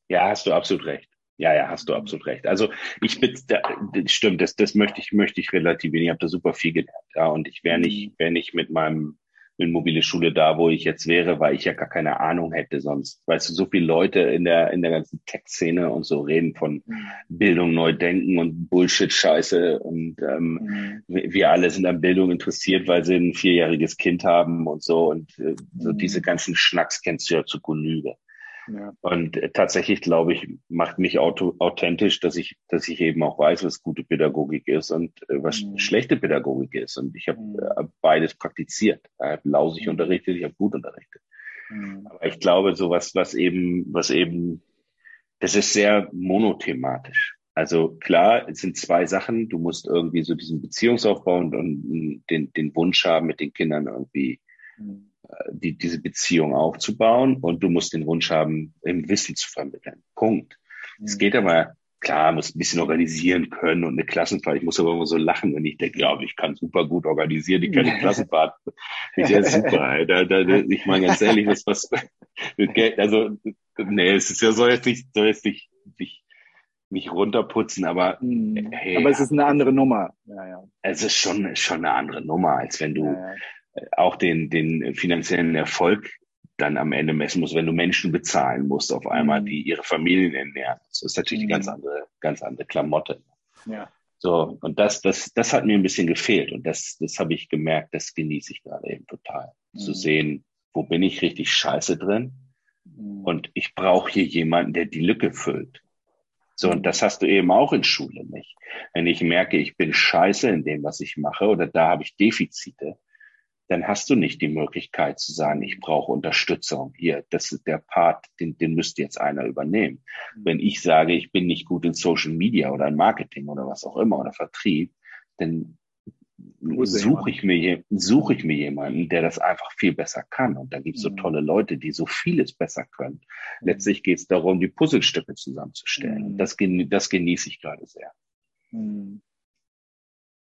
Ja, hast du absolut recht. Ja, ja, hast du absolut recht. Also ich bin, da, stimmt, das, das möchte ich, möchte ich relativieren. Ich habe da super viel gelernt, ja, und ich wäre nicht, mhm. wäre nicht mit meinem mit mobile Schule da, wo ich jetzt wäre, weil ich ja gar keine Ahnung hätte sonst. Weißt du, so viele Leute in der, in der ganzen Tech-Szene und so reden von mhm. Bildung neu denken und Bullshit-Scheiße und ähm, mhm. wir alle sind an Bildung interessiert, weil sie ein vierjähriges Kind haben und so und äh, so mhm. diese ganzen Schnacks kennst du ja zu Genüge. Ja. Und äh, tatsächlich, glaube ich, macht mich auto, authentisch, dass ich, dass ich eben auch weiß, was gute Pädagogik ist und äh, was mhm. schlechte Pädagogik ist. Und ich habe mhm. äh, beides praktiziert. Ich habe lausig mhm. unterrichtet, ich habe gut unterrichtet. Mhm. Aber ich glaube, so was, was eben, was eben, das ist sehr monothematisch. Also klar, es sind zwei Sachen. Du musst irgendwie so diesen Beziehungsaufbau und, und den, den Wunsch haben, mit den Kindern irgendwie mhm die, diese Beziehung aufzubauen und du musst den Wunsch haben, im Wissen zu vermitteln. Punkt. Es mhm. geht aber, klar, muss ein bisschen organisieren können und eine Klassenfahrt. Ich muss aber immer so lachen, wenn ich denke, ja, ich kann super gut organisieren, ich kann die Klassenfahrt. Ich ja super. Da, da, da, ich meine ganz ehrlich, das was mit Geld, also nee, es ist ja soll jetzt nicht, soll jetzt nicht, nicht, nicht runterputzen, aber mhm. hey, aber es ist eine andere Nummer. Ja, ja. Es ist schon schon eine andere Nummer, als wenn du ja auch den, den finanziellen Erfolg dann am Ende messen muss, wenn du Menschen bezahlen musst auf einmal, mhm. die ihre Familien ernähren. Das ist natürlich mhm. eine ganz mhm. andere, ganz andere Klamotte. Ja. So, und das, das, das hat mir ein bisschen gefehlt. Und das, das habe ich gemerkt, das genieße ich gerade eben total. Mhm. Zu sehen, wo bin ich richtig scheiße drin? Mhm. Und ich brauche hier jemanden, der die Lücke füllt. So, und das hast du eben auch in Schule nicht. Wenn ich merke, ich bin scheiße in dem, was ich mache, oder da habe ich Defizite, dann hast du nicht die Möglichkeit zu sagen, ich brauche Unterstützung. Hier, das ist der Part, den, den müsste jetzt einer übernehmen. Mhm. Wenn ich sage, ich bin nicht gut in Social Media oder in Marketing oder was auch immer oder Vertrieb, dann suche ich mir suche ich mir jemanden, der das einfach viel besser kann. Und da gibt es so mhm. tolle Leute, die so vieles besser können. Mhm. Letztlich geht es darum, die Puzzlestücke zusammenzustellen. Das, das genieße ich gerade sehr.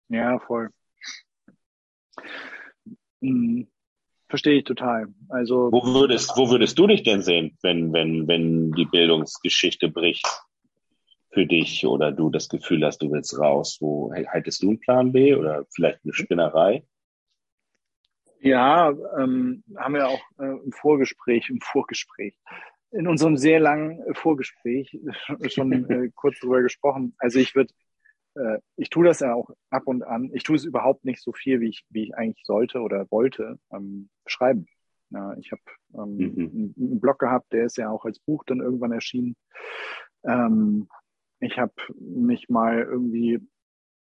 Ja, voll. Mhm. Verstehe ich total. Also wo würdest, wo würdest du dich denn sehen, wenn, wenn, wenn die Bildungsgeschichte bricht für dich oder du das Gefühl hast, du willst raus? Wo hättest du einen Plan B oder vielleicht eine Spinnerei? Ja, ähm, haben wir auch äh, im Vorgespräch, im Vorgespräch, in unserem sehr langen Vorgespräch schon äh, kurz drüber gesprochen. Also ich würde, äh, ich tue das ja auch ab und an. Ich tue es überhaupt nicht so viel, wie ich, wie ich eigentlich sollte oder wollte, ähm, schreiben. Ja, ich habe ähm, mhm. einen Blog gehabt, der ist ja auch als Buch dann irgendwann erschienen. Ähm, ich habe mich mal irgendwie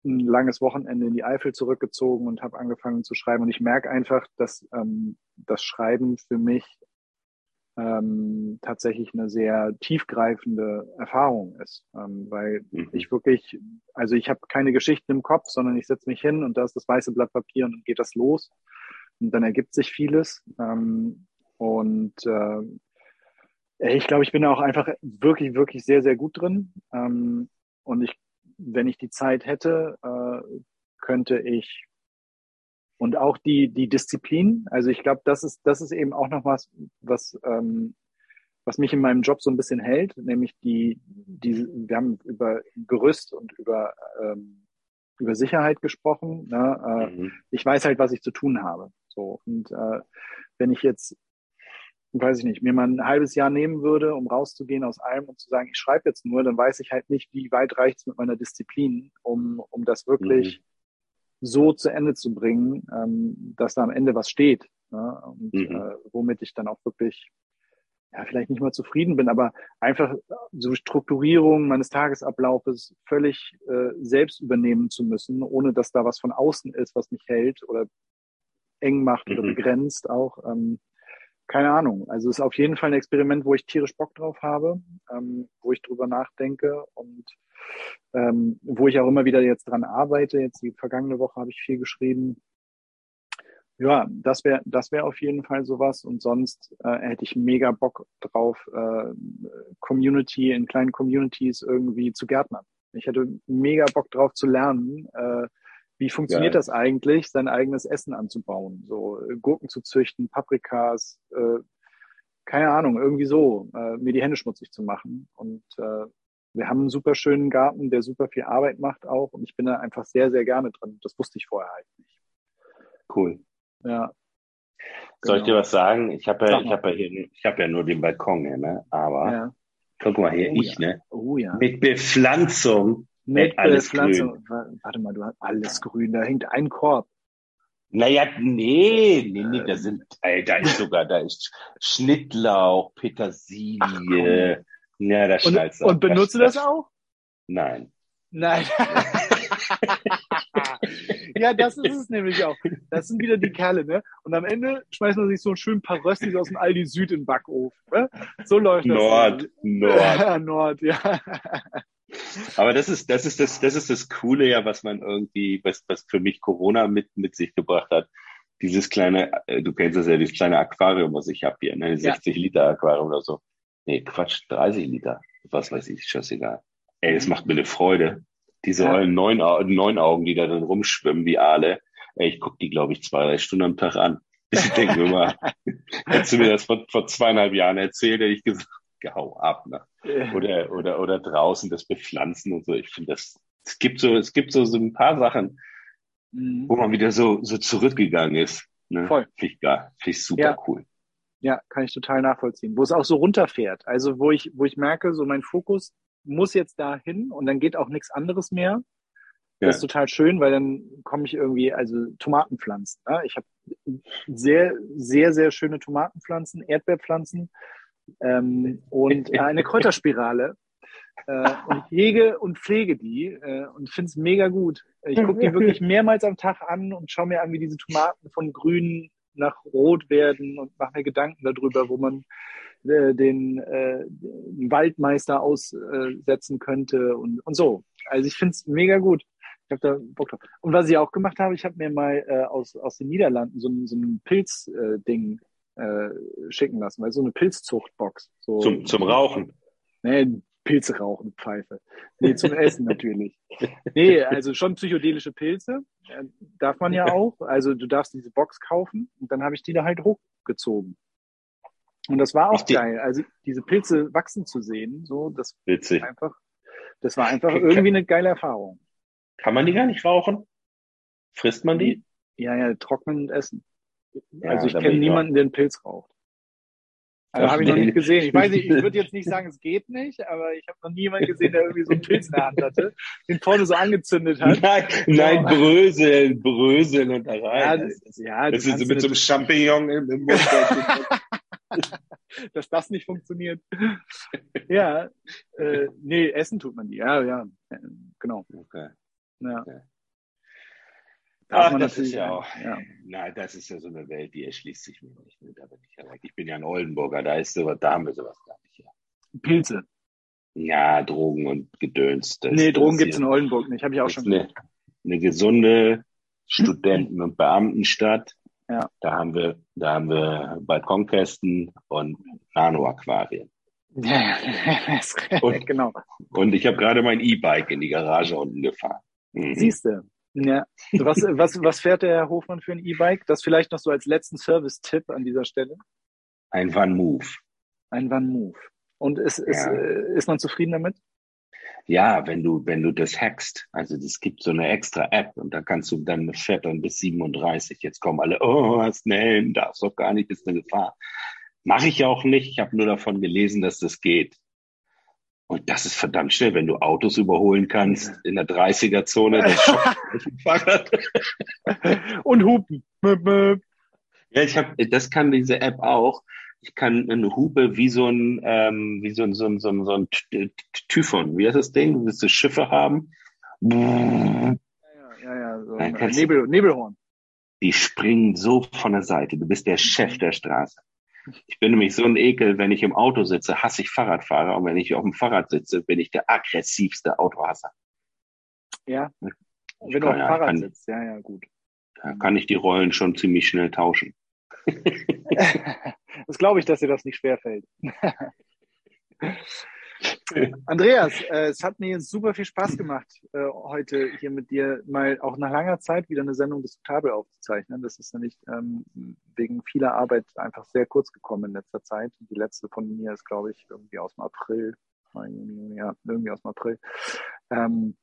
ein langes Wochenende in die Eifel zurückgezogen und habe angefangen zu schreiben. Und ich merke einfach, dass ähm, das Schreiben für mich ähm, tatsächlich eine sehr tiefgreifende Erfahrung ist, ähm, weil mhm. ich wirklich, also ich habe keine Geschichten im Kopf, sondern ich setze mich hin und da ist das weiße Blatt Papier und dann geht das los. Und dann ergibt sich vieles. Ähm, und äh, ich glaube, ich bin da auch einfach wirklich, wirklich sehr, sehr gut drin. Ähm, und ich, wenn ich die Zeit hätte, äh, könnte ich und auch die, die Disziplin. Also ich glaube, das ist, das ist eben auch noch was, was, ähm, was mich in meinem Job so ein bisschen hält, nämlich die, die, wir haben über Gerüst und über, ähm, über Sicherheit gesprochen. Ne? Äh, mhm. Ich weiß halt, was ich zu tun habe. So. Und äh, wenn ich jetzt, weiß ich nicht, mir mal ein halbes Jahr nehmen würde, um rauszugehen aus allem und zu sagen, ich schreibe jetzt nur, dann weiß ich halt nicht, wie weit reicht es mit meiner Disziplin, um, um das wirklich mhm so zu Ende zu bringen, ähm, dass da am Ende was steht. Ne? Und mhm. äh, womit ich dann auch wirklich ja, vielleicht nicht mal zufrieden bin, aber einfach so Strukturierung meines Tagesablaufes völlig äh, selbst übernehmen zu müssen, ohne dass da was von außen ist, was mich hält oder eng macht mhm. oder begrenzt auch. Ähm, keine Ahnung. Also es ist auf jeden Fall ein Experiment, wo ich tierisch Bock drauf habe, ähm, wo ich drüber nachdenke und ähm, wo ich auch immer wieder jetzt dran arbeite. Jetzt die vergangene Woche habe ich viel geschrieben. Ja, das wäre das wäre auf jeden Fall sowas. Und sonst äh, hätte ich mega Bock drauf, äh, Community in kleinen Communities irgendwie zu gärtnern. Ich hätte mega Bock drauf zu lernen, äh, wie funktioniert Geil. das eigentlich, sein eigenes Essen anzubauen? So äh, Gurken zu züchten, Paprikas, äh, keine Ahnung, irgendwie so, äh, mir die Hände schmutzig zu machen. Und äh, wir haben einen super schönen Garten, der super viel Arbeit macht auch. Und ich bin da einfach sehr, sehr gerne drin. Das wusste ich vorher halt nicht. Cool. Ja. Soll ich dir genau. was sagen? Ich habe ja, ich habe ja hier, ich habe ja nur den Balkon hier, ne? Aber ja. guck mal hier, oh, ich, ja. ne? Oh ja. Mit Bepflanzung. Mit alles Bepflanzung. Grün. Warte mal, du hast alles grün. Da hängt ein Korb. Naja, nee, nee, nee, da sind, ey, da ist sogar, da ist Schnittlauch, Petersilie, ja, das und, und benutzt du das, das auch? Nein. Nein. ja, das ist es nämlich auch. Das sind wieder die Kerle, ne? Und am Ende schmeißt man sich so ein schön paar Röstis aus dem Aldi Süd in den Backofen. Ne? So läuft das. Nord, Nord. Nord, ja. Aber das ist, das ist das, das ist das Coole ja, was man irgendwie, was, was für mich Corona mit, mit sich gebracht hat. Dieses kleine, äh, du kennst das ja, dieses kleine Aquarium, was ich habe hier, ne? 60 ja. Liter Aquarium oder so. Nee, Quatsch, 30 Liter. Was weiß ich, scheißegal. Ey, es macht mir eine Freude. Diese ja. neun, neun Augen, die da drin rumschwimmen wie Aale. Ey, ich guck die, glaube ich, zwei, drei Stunden am Tag an. Ich denke immer, hättest du mir das vor, vor zweieinhalb Jahren erzählt, hätte ich gesagt, hau ab. Ne? Oder, oder, oder draußen das Bepflanzen und so. Ich finde das, es gibt so, es gibt so, so ein paar Sachen, mhm. wo man wieder so, so zurückgegangen ist. Ne? Voll. Finde ich, find ich super ja. cool. Ja, kann ich total nachvollziehen. Wo es auch so runterfährt. Also wo ich, wo ich merke, so mein Fokus muss jetzt dahin und dann geht auch nichts anderes mehr. Ja. Das ist total schön, weil dann komme ich irgendwie, also Tomatenpflanzen. Ne? Ich habe sehr, sehr, sehr schöne Tomatenpflanzen, Erdbeerpflanzen ähm, und eine Kräuterspirale. Äh, und hege und pflege die äh, und finde es mega gut. Ich gucke die wirklich mehrmals am Tag an und schaue mir an, wie diese Tomaten von grün nach Rot werden und mache mir Gedanken darüber, wo man äh, den, äh, den Waldmeister aussetzen könnte und, und so. Also ich finde es mega gut. Ich habe da Bock drauf. Und was ich auch gemacht habe, ich habe mir mal äh, aus, aus den Niederlanden so, so ein Pilzding äh, äh, schicken lassen, weil so eine Pilzzuchtbox. So, zum, zum Rauchen. Nee, Pilze rauchen, Pfeife. Nee, zum Essen natürlich. Nee, also schon psychedelische Pilze. Äh, darf man ja auch. Also du darfst diese Box kaufen und dann habe ich die da halt hochgezogen. Und das war auch ich geil. Also diese Pilze wachsen zu sehen, so, das Witzig. einfach, das war einfach irgendwie eine geile Erfahrung. Kann man die gar nicht rauchen? Frisst man die? Ja, ja, trocknen und essen. Also ich kenne niemanden, der einen Pilz raucht. Also habe ich noch nicht gesehen. Ich weiß nicht, ich würde jetzt nicht sagen, es geht nicht, aber ich habe noch niemanden gesehen, der irgendwie so einen Pilz in der Hand hatte, den vorne so angezündet hat. Nein, nein bröseln, bröseln und da rein. Ja, das, ja, das ist so mit so einem Champignon im, im Mund. Dass das nicht funktioniert. Ja, äh, nee, essen tut man die. Ja, ja, genau. Okay. Ja. Okay. Ach, das ist ja auch, ja. na, das ist ja so eine Welt, die erschließt sich mir nicht. Ne? Da bin ich, ja weg. ich bin ja ein Oldenburger, da ist sowas, da haben wir sowas gar nicht. Ja. Pilze. Ja, Drogen und Gedöns. Das, nee, Drogen gibt's in Oldenburg nicht, habe ich auch schon eine, eine gesunde Studenten- und Beamtenstadt. Ja. Da haben wir, da haben wir Balkonkästen und Nano-Aquarien. Ja, ja, und, genau. Und ich habe gerade mein E-Bike in die Garage unten gefahren. Mhm. Siehst du. Ja. Was, was, was fährt der Herr Hofmann für ein E-Bike? Das vielleicht noch so als letzten Service-Tipp an dieser Stelle. Ein Van Move. Ein Van Move. Und ist, ist, ja. Äh, ist man zufrieden damit? Ja, wenn du, wenn du das hackst, also es gibt so eine extra App und da kannst du dann fährt dann bis 37. Jetzt kommen alle, oh, hast einen Helm, darfst doch gar nicht, ist eine Gefahr. Mache ich auch nicht. Ich habe nur davon gelesen, dass das geht. Und das ist verdammt schnell, wenn du Autos überholen kannst in der 30er-Zone. Und hupen. Ja, ich habe, das kann diese App auch. Ich kann eine Hupe wie so ein, ähm, wie so ein, so ein, so ein, so ein Typhon. Wie heißt das Ding? Du willst du Schiffe haben? Ja, ja, ja, so Nebel, Nebelhorn. Die springen so von der Seite. Du bist der Chef der Straße. Ich bin nämlich so ein Ekel, wenn ich im Auto sitze, hasse ich Fahrradfahrer und wenn ich auf dem Fahrrad sitze, bin ich der aggressivste Autohasser. Ja. wenn du auf dem Fahrrad kann, sitzt, ja, ja, gut. Da kann ich die Rollen schon ziemlich schnell tauschen. das glaube ich, dass dir das nicht schwerfällt. Andreas, äh, es hat mir super viel Spaß gemacht, äh, heute hier mit dir mal auch nach langer Zeit wieder eine Sendung diskutabel aufzuzeichnen. Das ist ja nicht ähm, wegen vieler Arbeit einfach sehr kurz gekommen in letzter Zeit. Die letzte von mir ist, glaube ich, irgendwie aus dem April. Ja, irgendwie aus dem April. Ähm,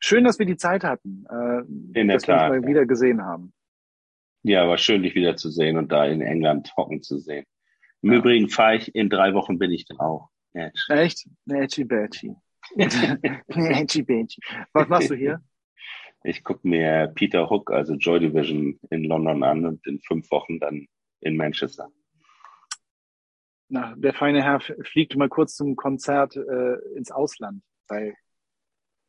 schön, dass wir die Zeit hatten, äh, in dass der wir Tat, uns mal wieder gesehen haben. Ja, war schön, dich wieder zu sehen und da in England hocken zu sehen. Im ja. Übrigen fahre ich, in drei Wochen bin ich dann auch. Edge. Echt? Edgy Badgy. Edgy Badgy. Was machst du hier? Ich gucke mir Peter Hook, also Joy Division in London an und in fünf Wochen dann in Manchester. Na, der feine Herr fliegt mal kurz zum Konzert äh, ins Ausland, weil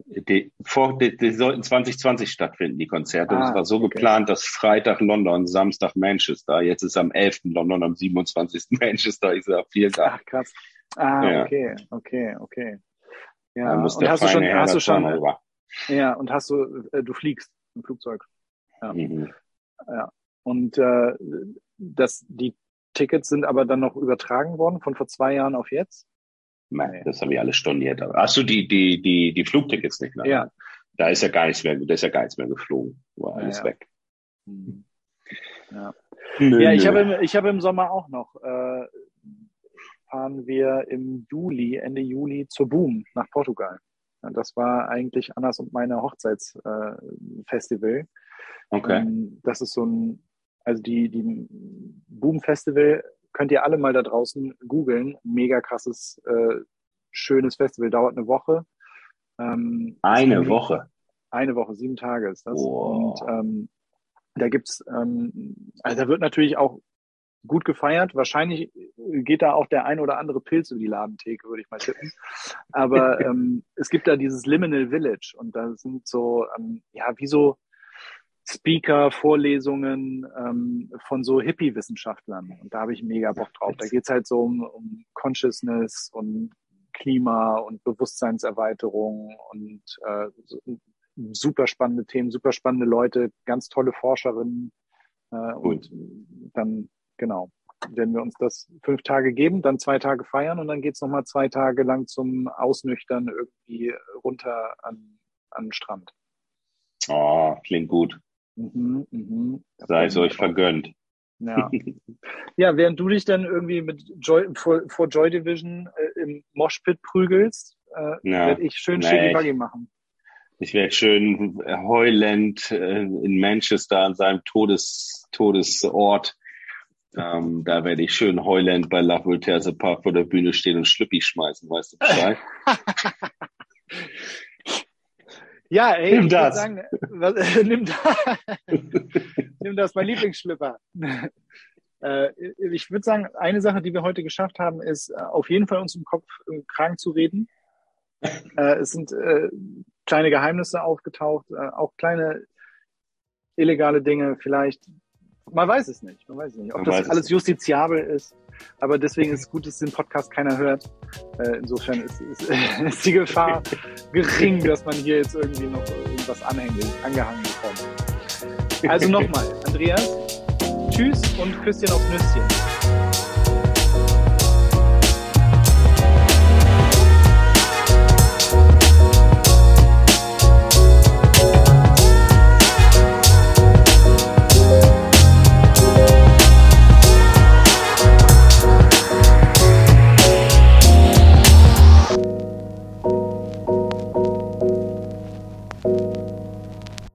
die, vor, die, die sollten 2020 stattfinden, die Konzerte. Ah, es war so okay. geplant, dass Freitag London, Samstag Manchester. Jetzt ist am 11. London, am 27. Manchester. Ich sage vielen Dank. Ach, krass. Ah, ja. okay, okay, okay. Ja, und hast du schon, hast du schon, rüber. ja, und hast du, äh, du fliegst im Flugzeug. Ja. Mhm. ja. Und äh, das, die Tickets sind aber dann noch übertragen worden von vor zwei Jahren auf jetzt? Nein, das habe ich alles storniert. Hast du die, die, die, die Flugtickets nicht mehr? Ja. Da ist ja gar nichts mehr, da ist ja gar nichts mehr geflogen. War alles ja, ja. weg. Mhm. Ja. Nö, ja, ich habe im, ich habe im Sommer auch noch äh, fahren wir im Juli, Ende Juli zur Boom nach Portugal. Das war eigentlich Annas und meine Hochzeitsfestival. Äh, okay. Ähm, das ist so ein, also die, die Boom Festival könnt ihr alle mal da draußen googeln. Mega krasses, äh, schönes Festival, dauert eine Woche. Ähm, eine Woche? Eine Woche, sieben Tage ist das. Wow. Und ähm, da gibt's, ähm, also da wird natürlich auch gut gefeiert. Wahrscheinlich geht da auch der ein oder andere Pilz über die Ladentheke, würde ich mal tippen. Aber ähm, es gibt da dieses Liminal Village und da sind so, ähm, ja, wie so Speaker, Vorlesungen ähm, von so Hippie-Wissenschaftlern. Und da habe ich mega Bock drauf. Da geht's halt so um, um Consciousness und Klima und Bewusstseinserweiterung und äh, super spannende Themen, super spannende Leute, ganz tolle Forscherinnen. Äh, und dann genau, werden wir uns das fünf Tage geben, dann zwei Tage feiern und dann geht's es nochmal zwei Tage lang zum Ausnüchtern irgendwie runter an, an den Strand. Oh, klingt gut. Mhm, mhm. Sei es euch vergönnt. Ja. ja, während du dich dann irgendwie mit Joy, vor, vor Joy Division äh, im Moshpit prügelst, äh, ja. werde ich schön nee, Buggy machen. Ich werde schön heulend äh, in Manchester an seinem Todes, Todesort Ähm, da werde ich schön heulend bei La Voltaire Park vor der Bühne stehen und Schlüppi schmeißen, weißt du Bescheid? ja, ey, nimm das. Sagen, was, nimm, das. nimm das, mein Lieblingsschlüpper. Äh, ich würde sagen, eine Sache, die wir heute geschafft haben, ist äh, auf jeden Fall uns im Kopf im Kragen zu reden. Äh, es sind kleine Geheimnisse aufgetaucht, auch kleine illegale Dinge vielleicht. Man weiß es nicht. Man weiß es nicht, ob man das alles justiziabel ist. Aber deswegen ist es gut, dass den Podcast keiner hört. insofern ist, ist, ist, die Gefahr gering, dass man hier jetzt irgendwie noch irgendwas anhängig, angehangen bekommt. Also nochmal, Andreas, Tschüss und Küsschen auf Nüsschen.